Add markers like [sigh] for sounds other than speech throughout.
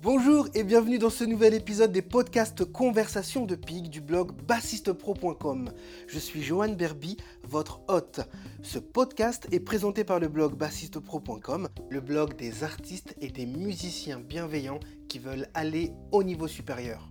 Bonjour et bienvenue dans ce nouvel épisode des podcasts Conversations de Pig du blog bassistepro.com. Je suis Johan Berby, votre hôte. Ce podcast est présenté par le blog bassistepro.com, le blog des artistes et des musiciens bienveillants qui veulent aller au niveau supérieur.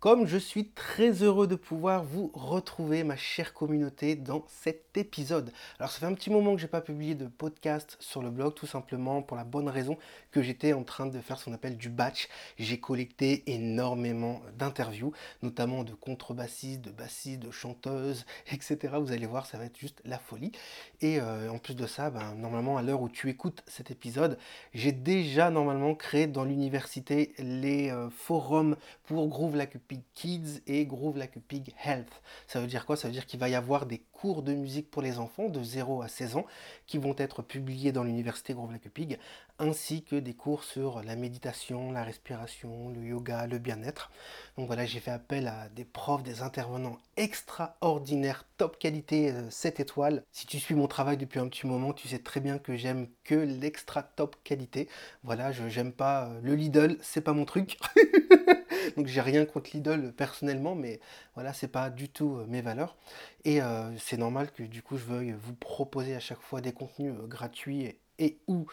Comme je suis très heureux de pouvoir vous retrouver, ma chère communauté, dans cet épisode. Alors, ça fait un petit moment que je n'ai pas publié de podcast sur le blog, tout simplement pour la bonne raison que j'étais en train de faire ce qu'on appelle du batch. J'ai collecté énormément d'interviews, notamment de contrebassistes, de bassistes, de chanteuses, [laughs] etc. Vous allez voir, ça va être juste la folie. Et euh, en plus de ça, ben, normalement, à l'heure où tu écoutes cet épisode, j'ai déjà normalement créé dans l'université les euh, forums pour Groove Like Kids et Groove Like a Pig Health. Ça veut dire quoi? Ça veut dire qu'il va y avoir des cours de musique pour les enfants de 0 à 16 ans qui vont être publiés dans l'université Groove Like a Pig, ainsi que des cours sur la méditation, la respiration, le yoga, le bien-être. Donc voilà, j'ai fait appel à des profs, des intervenants extraordinaires, top qualité 7 euh, étoiles. Si tu suis mon travail depuis un petit moment, tu sais très bien que j'aime que l'extra top qualité. Voilà, je j'aime pas euh, le Lidl, c'est pas mon truc. [laughs] Donc j'ai rien contre Lidl personnellement, mais voilà, c'est pas du tout euh, mes valeurs. Et euh, c'est normal que du coup je veuille vous proposer à chaque fois des contenus euh, gratuits et, ou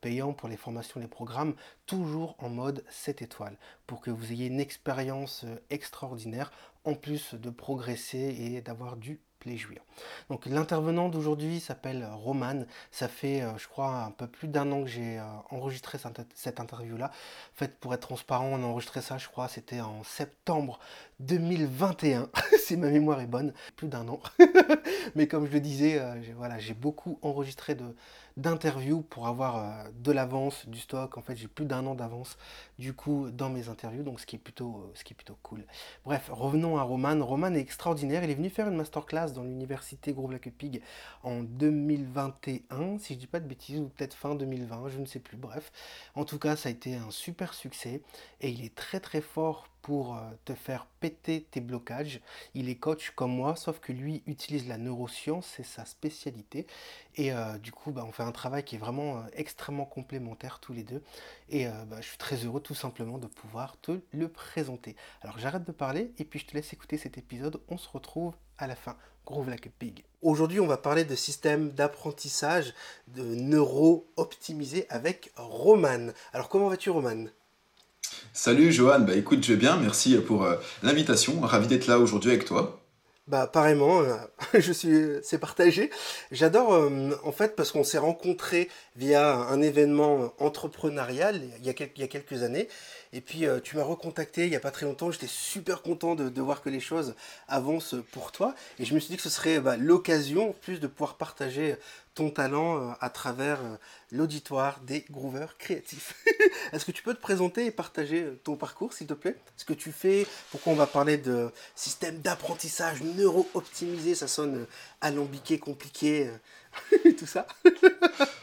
payants pour les formations, les programmes, toujours en mode 7 étoiles, pour que vous ayez une expérience extraordinaire, en plus de progresser et d'avoir du plaisir. Donc l'intervenant d'aujourd'hui s'appelle Roman. Ça fait, euh, je crois, un peu plus d'un an que j'ai euh, enregistré cette, interview-là. En fait, pour être transparent, on a enregistré ça, je crois, c'était en septembre 2021, [laughs] si ma mémoire est bonne, plus d'un an. [laughs] Mais comme je le disais, euh, voilà, j'ai beaucoup enregistré de, d'interviews pour avoir euh, de l'avance, du stock. En fait, j'ai plus d'un an d'avance du coup dans mes interviews, donc ce qui est plutôt, euh, ce qui est plutôt cool. Bref, revenons à Roman. Roman est extraordinaire. Il est venu faire une masterclass dans l'université Groove Like Pig en 2021, si je dis pas de bêtises, ou peut-être fin 2020, je ne sais plus. Bref, en tout cas, ça a été un super succès et il est très très fort pour euh, te faire péter tes blocages. Il est coach comme moi, sauf que lui utilise la neuroscience, c'est sa spécialité. Et euh, du coup, bah, on fait un travail qui est vraiment euh, extrêmement complémentaire tous les deux. Et bah, je suis très heureux tout simplement de pouvoir te le présenter. Alors j'arrête de parler et puis je te laisse écouter cet épisode. On se retrouve à la fin. Groove like a pig. Aujourd'hui, on va parler de système d'apprentissage de neuro optimisé avec Roman. Alors comment vas-tu Roman? Salut Johan, bah écoute, je vais bien, merci pour euh, l'invitation, ravi d'être là aujourd'hui avec toi. Bah pareillement, euh, [laughs] je suis, c'est partagé. J'adore euh, en fait parce qu'on s'est rencontrés via un événement entrepreneurial il y a quelques années et puis euh, tu m'as recontacté il n'y a pas très longtemps, j'étais super content de, voir que les choses avancent pour toi. Et je me suis dit que ce serait bah, l'occasion plus de pouvoir partager ton talent euh, à travers euh, l'auditoire des grooveurs créatifs. [laughs] Est-ce que tu peux te présenter et partager ton parcours, s'il te plaît? Ce que tu fais, pourquoi on va parler de système d'apprentissage neuro-optimisé, ça sonne alambiqué, compliqué, [laughs] tout ça [laughs]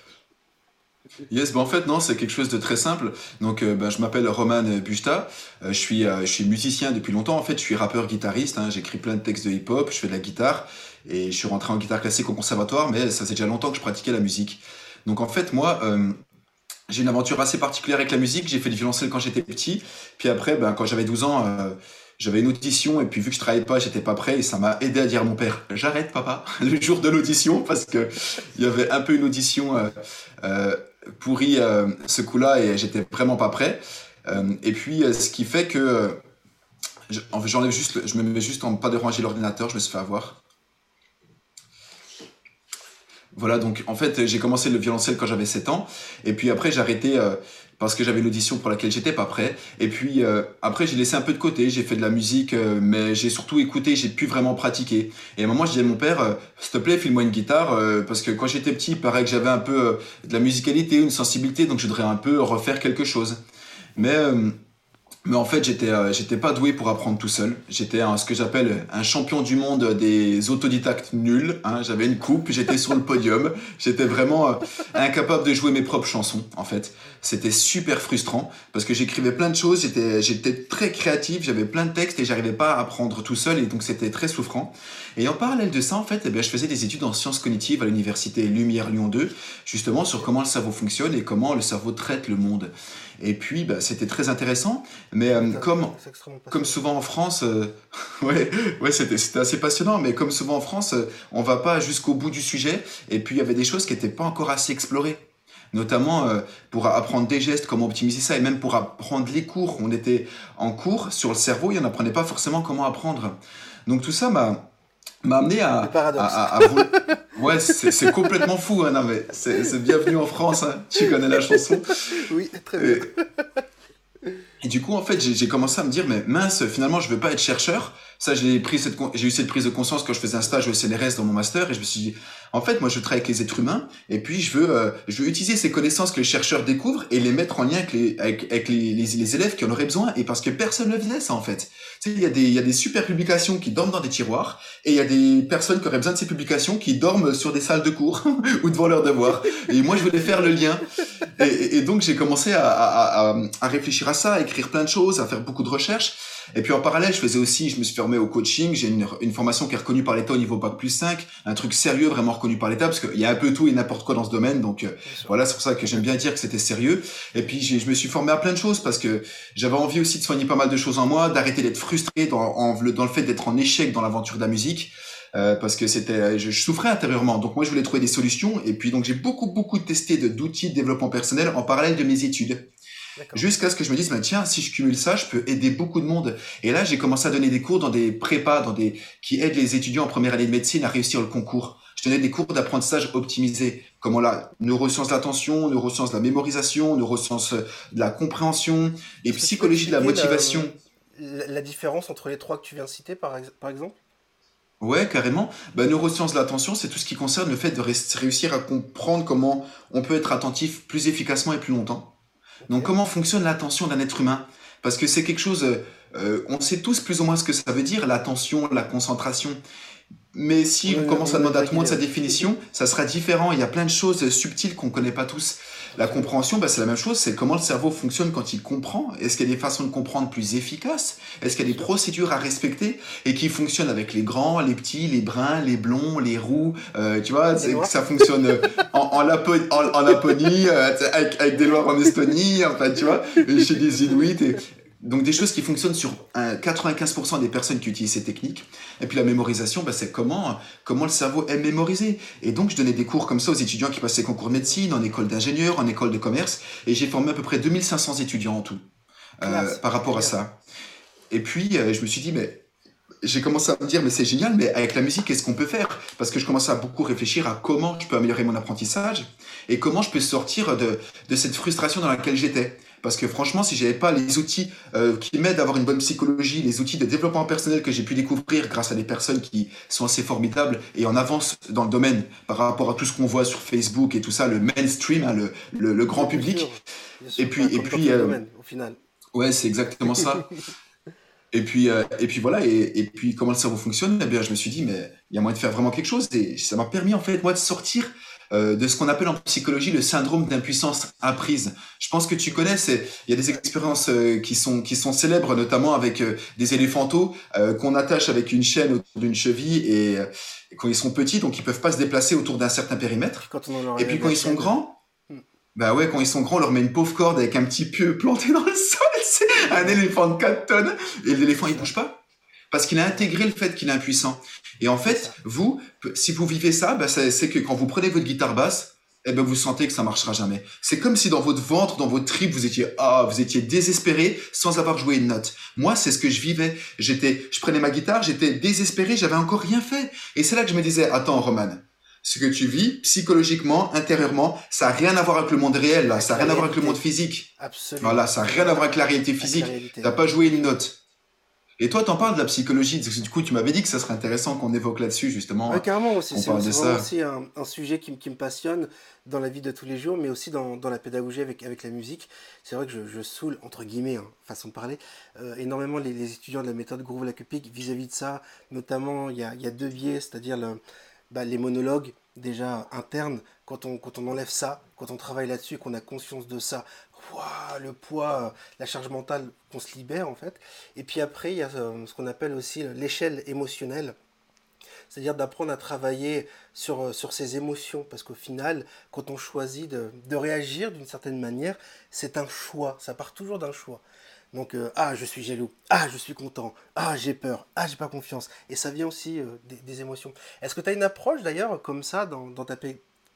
Yes, bah en fait non, c'est quelque chose de très simple. Donc euh, bah, je m'appelle Roman Busta, euh, je, suis, euh, je suis musicien depuis longtemps en fait, je suis rappeur guitariste, hein. j'écris plein de textes de hip-hop, je fais de la guitare et je suis rentré en guitare classique au conservatoire, mais ça fait déjà longtemps que je pratiquais la musique. Donc en fait moi, j'ai une aventure assez particulière avec la musique, j'ai fait du violoncelle quand j'étais petit, puis après ben, quand j'avais 12 ans j'avais une audition et puis vu que je travaillais pas, j'étais pas prêt et ça m'a aidé à dire à mon père j'arrête papa [laughs] le jour de l'audition parce que il y avait un peu une audition euh, euh, pourrie euh, ce coup-là et j'étais vraiment pas prêt. et puis ce qui fait que j'enlève juste, je me mets juste en pas déranger l'ordinateur, je me suis fait avoir. Voilà, donc en fait, j'ai commencé le violoncelle quand j'avais 7 ans, et puis après, j'ai arrêté parce que j'avais une audition pour laquelle j'étais pas prêt. Et puis euh, après, j'ai laissé un peu de côté, j'ai fait de la musique, euh, mais j'ai surtout écouté, j'ai pu vraiment pratiquer. Et à un moment, je disais à mon père, euh, s'il te plaît, file-moi une guitare, parce que quand j'étais petit, il paraît que j'avais un peu de la musicalité, une sensibilité, donc je voudrais un peu refaire quelque chose. Mais Mais en fait, j'étais euh, pas doué pour apprendre tout seul. J'étais ce que j'appelle un champion du monde des autodidactes nuls. Hein. J'avais une coupe, j'étais sur le podium. J'étais vraiment incapable de jouer mes propres chansons, en fait. C'était super frustrant parce que j'écrivais plein de choses. J'étais j'étais très créatif, j'avais plein de textes et j'arrivais pas à apprendre tout seul et donc c'était très souffrant. Et en parallèle de ça, en fait, eh bien, je faisais des études en sciences cognitives à l'université Lumière Lyon 2, justement sur comment le cerveau fonctionne et comment le cerveau traite le monde. Et puis, bah, c'était très intéressant. Mais euh, comme, comme souvent en France, euh, [laughs] ouais, ouais c'était, c'était assez passionnant. Mais comme souvent en France, euh, on va pas jusqu'au bout du sujet. Et puis, il y avait des choses qui n'étaient pas encore assez explorées. Notamment pour apprendre des gestes, comment optimiser ça, et même pour apprendre les cours. On était en cours sur le cerveau et on n'apprenait pas forcément comment apprendre. Donc tout ça m'a, m'a amené à, à, à, [laughs] Ouais, c'est complètement fou, hein, non, mais c'est bienvenu en France, hein. tu connais la chanson. Oui, très bien. Et, du coup, en fait, j'ai commencé à me dire, mais mince, finalement, je veux pas être chercheur, ça, j'ai pris cette, j'ai eu cette prise de conscience quand je faisais un stage au CNRS dans mon master et je me suis dit, en fait, moi, je travaille avec les êtres humains et puis je veux, euh, je veux utiliser ces connaissances que les chercheurs découvrent et les mettre en lien avec les, avec, les, les, élèves qui en auraient besoin et parce que personne ne le faisait, ça, en fait. Tu sais, il y a des, il y a des super publications qui dorment dans des tiroirs et il y a des personnes qui auraient besoin de ces publications qui dorment sur des salles de cours [laughs] ou devant leurs devoirs. Et moi, je voulais faire le lien. Et, et donc, j'ai commencé à, à, à, à réfléchir à ça, à écrire plein de choses, à faire beaucoup de recherches. Et puis en parallèle, je faisais aussi, je me suis formé au coaching. J'ai une, une, formation qui est reconnue par l'État au niveau Bac plus 5, un truc sérieux, vraiment reconnu par l'État, parce qu'il y a un peu tout et n'importe quoi dans ce domaine. Donc euh, voilà, c'est pour ça que j'aime bien dire que c'était sérieux. Et puis je me suis formé à plein de choses parce que j'avais envie aussi de soigner pas mal de choses en moi, d'arrêter d'être frustré dans, en, dans le fait d'être en échec dans l'aventure de la musique. Euh, parce que c'était, je, je, souffrais intérieurement. Donc moi, je voulais trouver des solutions. Et puis donc j'ai beaucoup beaucoup testé d'outils de développement personnel en parallèle de mes études. Jusqu'à ce que je me dise, bah, tiens, si je cumule ça, je peux aider beaucoup de monde. Et là, j'ai commencé à donner des cours dans des prépas, dans des, qui aident les étudiants en première année de médecine à réussir le concours. Je donnais des cours d'apprentissage optimisé. Comment la neurosciences de l'attention, neurosciences de la mémorisation, neurosciences de la compréhension et psychologie de la motivation. La, différence entre les trois que tu viens de citer, par, par exemple? Ouais, carrément. Bah, neurosciences de l'attention, c'est tout ce qui concerne le fait de réussir à comprendre comment on peut être attentif plus efficacement et plus longtemps. Donc comment fonctionne l'attention d'un être humain? Parce que c'est quelque chose, euh, euh, on sait tous plus ou moins ce que ça veut dire, l'attention, la concentration. Mais si on commence à demander à tout le monde sa définition, ça sera différent. Il y a plein de choses subtiles qu'on ne connaît pas tous. La compréhension, bah, c'est la même chose. C'est comment le cerveau fonctionne quand il comprend. Est-ce qu'il y a des façons de comprendre plus efficaces? Est-ce qu'il y a des procédures à respecter et qui fonctionnent avec les grands, les petits, les bruns, les blonds, les roux euh, Tu vois, ça fonctionne euh, en, en, Laponie, euh, avec, des lois en Estonie, enfin, tu vois, chez des Inuits. Et, donc des choses qui fonctionnent sur 95% des personnes qui utilisent ces techniques. Et puis la mémorisation, bah, c'est comment, comment le cerveau aime mémoriser. Et donc je donnais des cours comme ça aux étudiants qui passaient concours de médecine, en école d'ingénieur, en école de commerce. Et j'ai formé à peu près 2500 étudiants en tout euh, par rapport à ça. Et puis euh, je me suis dit, mais j'ai commencé à me dire, mais c'est génial, mais avec la musique, qu'est-ce qu'on peut faire? Parce que je commençais à beaucoup réfléchir à comment je peux améliorer mon apprentissage et comment je peux sortir de, de cette frustration dans laquelle j'étais. Parce que franchement, si j'avais pas les outils euh, qui m'aident à avoir une bonne psychologie, les outils de développement personnel que j'ai pu découvrir grâce à des personnes qui sont assez formidables et en avance dans le domaine par rapport à tout ce qu'on voit sur Facebook et tout ça, le mainstream, hein, le, le, grand public. et puis, et puis, euh, au final. Ouais, c'est exactement ça. [laughs] Et puis, euh, et puis voilà, et, et, puis comment le cerveau fonctionne, eh bien, je me suis dit, mais il y a moyen de faire vraiment quelque chose. Et ça m'a permis, en fait, moi, de sortir euh, de ce qu'on appelle en psychologie le syndrome d'impuissance apprise. Je pense que tu connais, c'est il y a des expériences euh, qui sont qui sont célèbres, notamment avec euh, des éléphantaux qu'on attache avec une chaîne autour d'une cheville et, quand ils sont petits, donc ils peuvent pas se déplacer autour d'un certain périmètre. et puis quand ils sont grands, hmm. bah ouais, quand ils sont grands, on leur met une pauvre corde avec un petit pieu planté dans le [laughs] sol. C'est un éléphant de 4 tonnes et l'éléphant il bouge pas parce qu'il a intégré le fait qu'il est impuissant. Et en fait, vous, si vous vivez ça, bah, c'est que quand vous prenez votre guitare basse, eh ben vous sentez que ça marchera jamais. C'est comme si dans votre ventre, dans votre tripes, vous étiez ah, vous étiez désespéré sans avoir joué une note. Moi, c'est ce que je vivais. J'étais, je prenais ma guitare, j'étais désespéré, j'avais encore rien fait. Et c'est là que je me disais attends, Roman, ce que tu vis psychologiquement, intérieurement, ça a rien à voir avec le monde réel là, ça a rien à voir avec le monde physique. Absolument. Voilà, ça a rien à voir avec la réalité physique. T'as pas joué une note. Et toi, t'en parles de la psychologie. Du coup, tu m'avais dit que ça serait intéressant qu'on évoque là-dessus, justement. Ouais, carrément aussi. C'est aussi un, un sujet qui, qui, me passionne dans la vie de tous les jours, mais aussi dans, dans la pédagogie avec, avec la musique. C'est vrai que je, je, saoule, entre guillemets, hein, façon de parler, euh, énormément les, les, étudiants de la méthode Groove Lacupic vis-à-vis de ça. Notamment, il y a, y a deux biais, c'est-à-dire le, bah, les monologues déjà internes. Quand on, quand on enlève ça, quand on travaille là-dessus, qu'on a conscience de ça, le poids, euh, la charge mentale qu'on se libère en fait. Et puis après, il y a euh, ce qu'on appelle aussi l'échelle émotionnelle. C'est-à-dire d'apprendre à travailler sur, euh, sur ses émotions. Parce qu'au final, quand on choisit de, de réagir d'une certaine manière, c'est un choix. Ça part toujours d'un choix. Donc, ah, je suis jaloux, ah, je suis content, ah, j'ai peur, ah, j'ai pas confiance. Et ça vient aussi des, émotions. Est-ce que tu as une approche d'ailleurs comme ça dans, dans ta,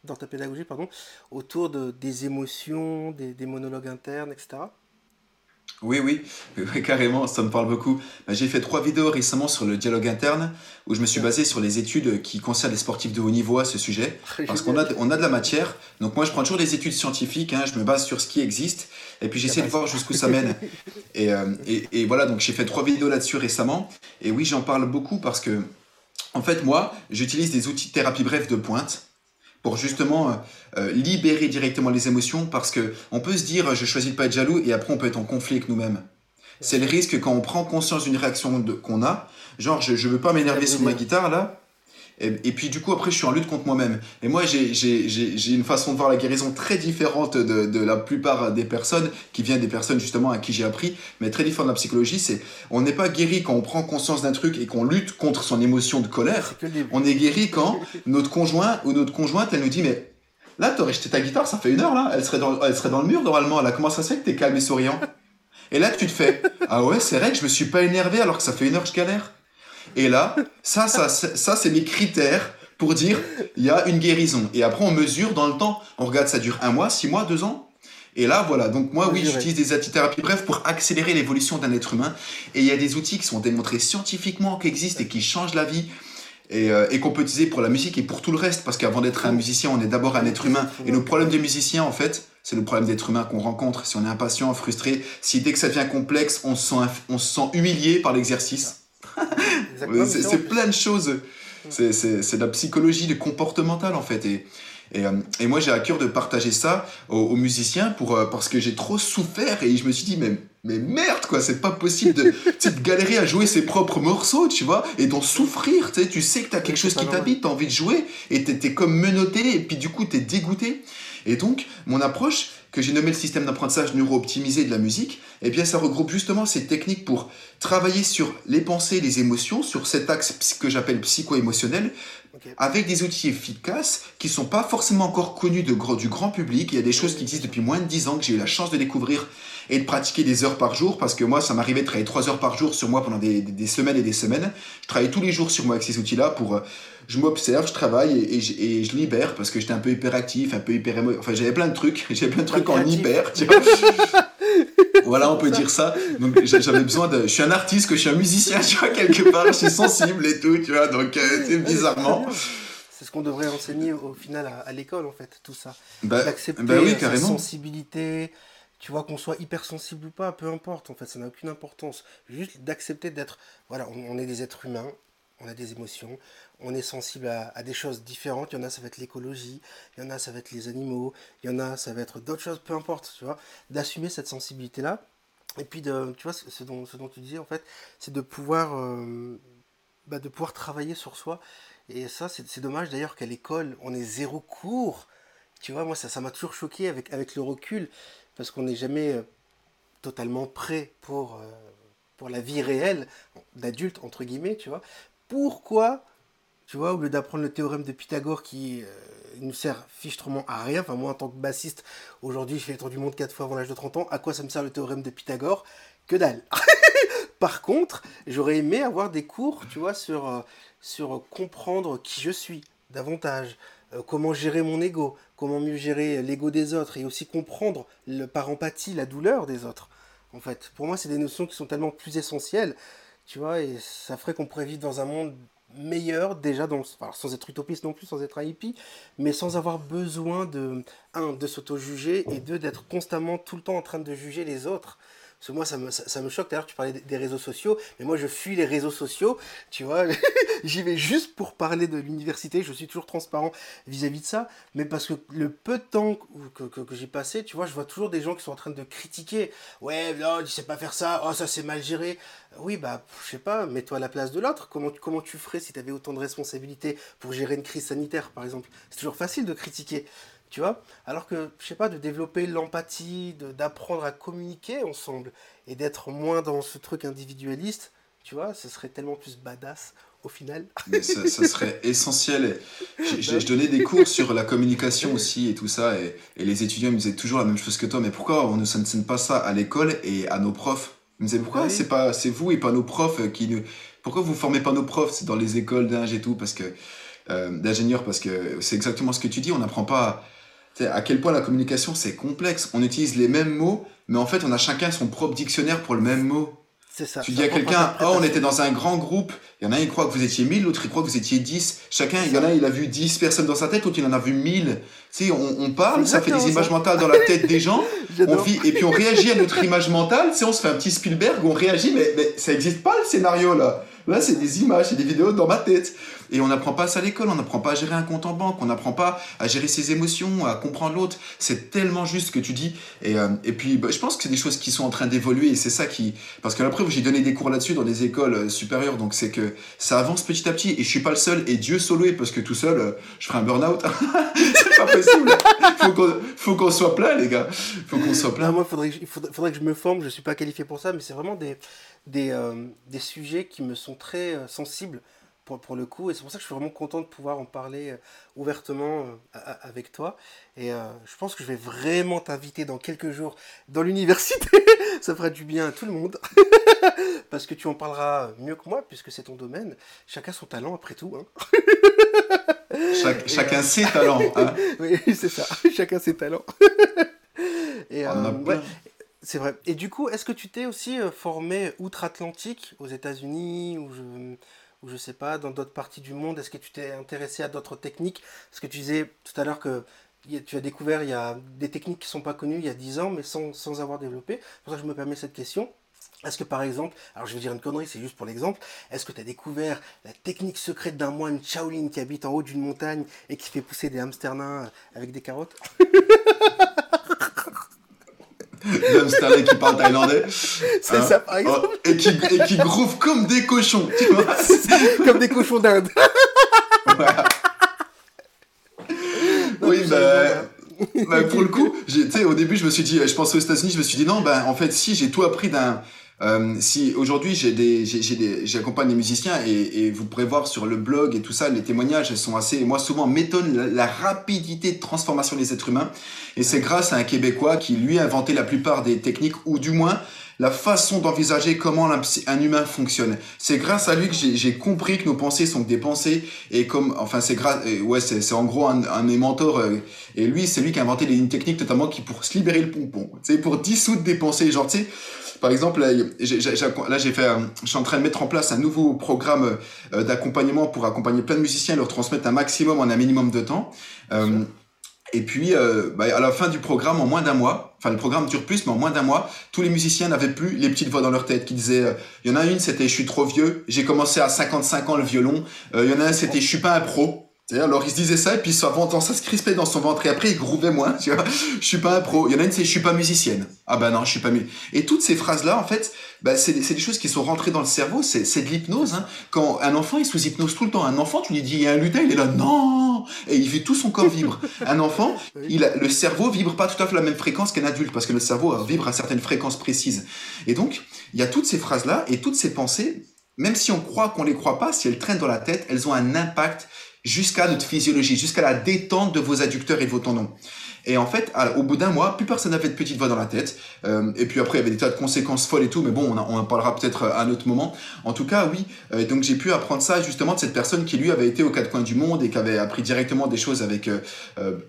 dans ta pédagogie pardon, autour de, des émotions, des, des monologues internes, etc. Oui, oui, carrément, ça me parle beaucoup. Bah, j'ai fait trois vidéos récemment sur le dialogue interne, où je me suis basé sur les études qui concernent les sportifs de haut niveau à ce sujet, parce qu'on a, on a de la matière. Donc moi, je prends toujours des études scientifiques, hein, je me base sur ce qui existe, et puis j'essaie de voir jusqu'où ça mène. [laughs] Et, euh, et, et, voilà, donc j'ai fait trois vidéos là-dessus récemment, et oui, j'en parle beaucoup parce que, en fait, moi, j'utilise des outils de thérapie brève de pointe, pour justement euh, euh, libérer directement les émotions parce que on peut se dire je choisis de pas être jaloux et après on peut être en conflit avec nous-mêmes. C'est le risque quand on prend conscience d'une réaction qu'on a, genre je, je veux pas m'énerver sur ma guitare là, et, puis du coup, après, je suis en lutte contre moi-même. Et moi, j'ai une façon de voir la guérison très différente de, de, la plupart des personnes, qui vient des personnes justement à qui j'ai appris, mais très différente de la psychologie. C'est on n'est pas guéri quand on prend conscience d'un truc et qu'on lutte contre son émotion de colère. On est guéri quand notre conjoint ou notre conjointe, elle nous dit, mais là, t'aurais jeté ta guitare, ça fait une heure là, elle serait dans, elle serait dans le mur normalement. Là, comment ça se fait que t'es calme et souriant? Et là, tu te fais, ah ouais, c'est vrai que je me suis pas énervé alors que ça fait une heure que je galère. Et là, ça, ça, ça, c'est mes critères pour dire il y a une guérison. Et après, on mesure dans le temps. On regarde, ça dure un mois, six mois, deux ans. Et là, voilà. Donc moi, oui, j'utilise des antithérapies bref pour accélérer l'évolution d'un être humain. Et il y a des outils qui sont démontrés scientifiquement, qui existent et qui changent la vie. Et, euh, et qu'on peut utiliser pour la musique et pour tout le reste. Parce qu'avant d'être un musicien, on est d'abord un être humain. Et le problème de musicien, en fait, c'est le problème d'être humain qu'on rencontre. Si on est impatient, frustré, si dès que ça devient complexe, on se sent, on se sent humilié par l'exercice [laughs] c'est plein de choses. C'est de la psychologie, du comportemental en fait. Et, et, euh, et moi j'ai à cœur de partager ça aux, musiciens pour, euh, parce que j'ai trop souffert et je me suis dit, mais, mais merde quoi, c'est pas possible de, [laughs] de galérer à jouer ses propres morceaux, tu vois, et d'en souffrir. Tu sais, tu sais que t'as quelque chose qui t'habite, t'as envie de jouer et t'es es comme menotté et puis du coup t'es dégoûté. Et donc, mon approche, que j'ai nommé le système d'apprentissage neuro-optimisé de la musique, eh bien, ça regroupe justement ces techniques pour travailler sur les pensées, les émotions, sur cet axe que j'appelle psycho-émotionnel, avec des outils efficaces qui sont pas forcément encore connus de, du grand public. Il y a des choses qui existent depuis moins de 10 ans que j'ai eu la chance de découvrir et de pratiquer des heures par jour, parce que moi, ça m'arrivait de travailler 3 heures par jour sur moi pendant des, des, semaines et des semaines. Je travaillais tous les jours sur moi avec ces outils-là pour... Euh, je m'observe, je travaille et, et, je, libère parce que j'étais un peu hyperactif, un peu hyper Enfin, j'avais plein de trucs. [laughs] J'avais plein de trucs en hyper, tu vois. [laughs] voilà, on peut dire ça. Donc j'avais besoin de. Je suis un artiste, que je suis un musicien, [laughs] tu vois, quelque part, je suis sensible et tout, tu vois. Donc, euh, bizarrement. C'est ce qu'on devrait enseigner au final à, l'école, en fait, tout ça. Bah, D'accepter bah oui, sa sensibilité. Tu vois, qu'on soit hypersensible ou pas, peu importe, en fait, ça n'a aucune importance. Juste d'accepter d'être. Voilà, on, est des êtres humains, on a des émotions, on est sensible à, des choses différentes. Il y en a, ça va être l'écologie, il y en a, ça va être les animaux, il y en a, ça va être d'autres choses, peu importe, tu vois. D'assumer cette sensibilité-là. Et puis, de, tu vois, ce dont, tu disais, en fait, c'est de pouvoir, euh, bah, de pouvoir travailler sur soi. Et ça, c'est dommage d'ailleurs qu'à l'école, on ait zéro cours. Tu vois, moi, ça m'a toujours choqué avec, avec le recul, parce qu'on n'est jamais euh, totalement prêt pour, euh, pour la vie réelle d'adulte, entre guillemets, tu vois. Pourquoi tu vois, au lieu d'apprendre le théorème de Pythagore qui euh, nous sert fichtrement à rien, enfin moi en tant que bassiste, aujourd'hui je fais le tour du monde 4 fois avant l'âge de 30 ans, à quoi ça me sert le théorème de Pythagore? Que dalle [laughs] Par contre, j'aurais aimé avoir des cours, tu vois, sur, euh, comprendre qui je suis davantage, euh, comment gérer mon ego, comment mieux gérer l'ego des autres, et aussi comprendre par empathie la douleur des autres. En fait, pour moi, c'est des notions qui sont tellement plus essentielles, tu vois, et ça ferait qu'on pourrait vivre dans un monde meilleur déjà sans être utopiste non plus sans être un hippie mais sans avoir besoin de de s'auto-juger et deux d'être constamment tout le temps en train de juger les autres Parce que moi, ça me, ça, me choque. D'ailleurs, tu parlais des, réseaux sociaux, mais moi, je fuis les réseaux sociaux. Tu vois, [laughs] j'y vais juste pour parler de l'université. Je suis toujours transparent vis-à-vis de ça. Mais parce que le peu de temps que, que, j'ai passé, tu vois, je vois toujours des gens qui sont en train de critiquer. Ouais, non, tu sais pas faire ça. Oh, ça, c'est mal géré. Oui, bah, je sais pas, mets-toi à la place de l'autre. Comment, comment tu ferais si tu avais autant de responsabilités pour gérer une crise sanitaire, par exemple? C'est toujours facile de critiquer. Tu vois. Alors que, je sais pas, de développer l'empathie, d'apprendre à communiquer ensemble et d'être moins dans ce truc individualiste, tu vois, ce serait tellement plus badass au final. Mais ça, serait [laughs] essentiel. Je donnais des cours sur la communication [laughs] aussi et tout ça, et, les étudiants me disaient toujours la même chose que toi, mais pourquoi on ne s'enseigne pas ça à l'école et à nos profs? Ils me disaient pourquoi c'est pas c'est vous et pas nos profs qui nous... Pourquoi vous formez pas nos profs? C'est dans les écoles d'ingé et tout, parce que... Euh, d'ingénieurs, parce que c'est exactement ce que tu dis, on n'apprend pas à quel point la communication c'est complexe. On utilise les mêmes mots, mais en fait on a chacun son propre dictionnaire pour le même mot. C'est ça. Tu dis à quelqu'un, oh on était dans un grand groupe, il y en a un il croit que vous étiez 1000, l'autre il croit que vous étiez 10. Chacun, il y en a il a vu 10 personnes dans sa tête, l'autre il en a vu 1000. Tu sais, on, parle, ça fait des images mentales dans la tête des gens, [laughs] on vit, et puis on réagit à notre image mentale, tu sais, on se fait un petit Spielberg, on réagit, mais, mais ça n'existe pas le scénario là. Là, c'est des images, c'est des vidéos dans ma tête. Et on n'apprend pas ça à l'école, on n'apprend pas à gérer un compte en banque, on n'apprend pas à gérer ses émotions, à comprendre l'autre. C'est tellement juste ce que tu dis. Et, euh, et puis, bah, je pense que c'est des choses qui sont en train d'évoluer et c'est ça qui. Parce que après, j'ai donné des cours là-dessus dans des écoles euh, supérieures, donc c'est que ça avance petit à petit. Et je suis pas le seul, et Dieu soloé, parce que tout seul, euh, je ferai un burn-out. [laughs] c'est pas possible. Faut qu'on, faut qu'on soit plein, les gars. Faut qu'on soit plein. moi, faudrait, il faudrait, que je me forme, je suis pas qualifié pour ça, mais c'est vraiment des, des, des sujets qui me sont très sensibles pour, le coup. Et c'est pour ça que je suis vraiment content de pouvoir en parler euh, ouvertement euh, avec toi. Et euh, je pense que je vais vraiment t'inviter dans quelques jours dans l'université. [laughs] ça fera du bien à tout le monde. [laughs] Parce que tu en parleras mieux que moi, puisque c'est ton domaine. Chacun son talent, après tout. Hein. chacun ses talents. Hein. [laughs] oui, c'est ça. Chacun ses talents. Et, c'est vrai. Et du coup, est-ce que tu t'es aussi formé outre-Atlantique, aux États-Unis, ou je ou je sais pas, dans d'autres parties du monde? Est-ce que tu t'es intéressé à d'autres techniques? Parce que tu disais tout à l'heure que tu as découvert il y a des techniques qui ne sont pas connues il y a 10 ans, mais sans, sans avoir développé. C'est pour ça que je me permets cette question. Est-ce que par exemple, alors je vais dire une connerie, c'est juste pour l'exemple, est-ce que tu as découvert la technique secrète d'un moine Shaolin qui habite en haut d'une montagne et qui fait pousser des hamsters nains avec des carottes? [laughs] [laughs] L'homme Sterling qui parle thaïlandais. C'est hein. ça, par oh, exemple. et, qui, et qui groove comme des cochons, tu vois. [laughs] comme des cochons d'Inde. oui, bah, bah, pour le coup, tu sais, au début, je me suis dit, je pensais aux États-Unis, je me suis dit, non, ben, en fait, si j'ai tout appris d'un euh, si aujourd'hui j'accompagne des musiciens et, et, vous pourrez voir sur le blog et tout ça, les témoignages, elles sont assez, moi souvent m'étonne la, rapidité de transformation des êtres humains. Et c'est grâce à un Québécois qui lui a inventé la plupart des techniques ou du moins la façon d'envisager comment un humain fonctionne. C'est grâce à lui que j'ai compris que nos pensées sont des pensées et comme, enfin c'est grâce, ouais c'est en gros un, un de mes mentors euh, et lui c'est lui qui a inventé une technique notamment qui pour se libérer le pompon, c'est pour dissoudre des pensées, genre tu sais par exemple, là, j'ai fait, je suis en train de mettre en place un nouveau programme euh, d'accompagnement pour accompagner plein de musiciens et leur transmettre un maximum en un minimum de temps. Euh, et puis, euh, bah, à la fin du programme, en moins d'un mois, enfin le programme dure plus, mais en moins d'un mois, tous les musiciens n'avaient plus les petites voix dans leur tête qui disaient, il y en a une, c'était je suis trop vieux, j'ai commencé à 55 ans le violon, il y en a un, c'était je suis pas un pro, alors il se disait ça et puis ça, ça se crispait dans son ventre et après il grouvait moins, tu vois. Je suis pas un pro. Il y en a une c'est je suis pas musicienne. Ah bah non, je suis pas musicienne. Et toutes ces phrases là en fait, bah, c'est des choses qui sont rentrées dans le cerveau, c'est de l'hypnose. Hein. Quand un enfant est sous hypnose tout le temps, un enfant tu lui dis il y a un lutin, il est là non et il fait tout son corps vibre. Un enfant, il a, le cerveau vibre pas tout à fait la même fréquence qu'un adulte parce que le cerveau vibre à certaines fréquences précises. Et donc il y a toutes ces phrases là et toutes ces pensées, même si on croit qu'on les croit pas, si elles traînent dans la tête, elles ont un impact jusqu'à notre physiologie, jusqu'à la détente de vos adducteurs et vos tendons. Et en fait, au bout d'un mois, plus personne n'avait de petite voix dans la tête. Euh, et puis après, il y avait des tas de conséquences folles et tout, mais bon, on, en parlera peut-être à un autre moment. En tout cas, oui. Euh, donc j'ai pu apprendre ça justement de cette personne qui lui avait été aux quatre coins du monde et qui avait appris directement des choses avec euh,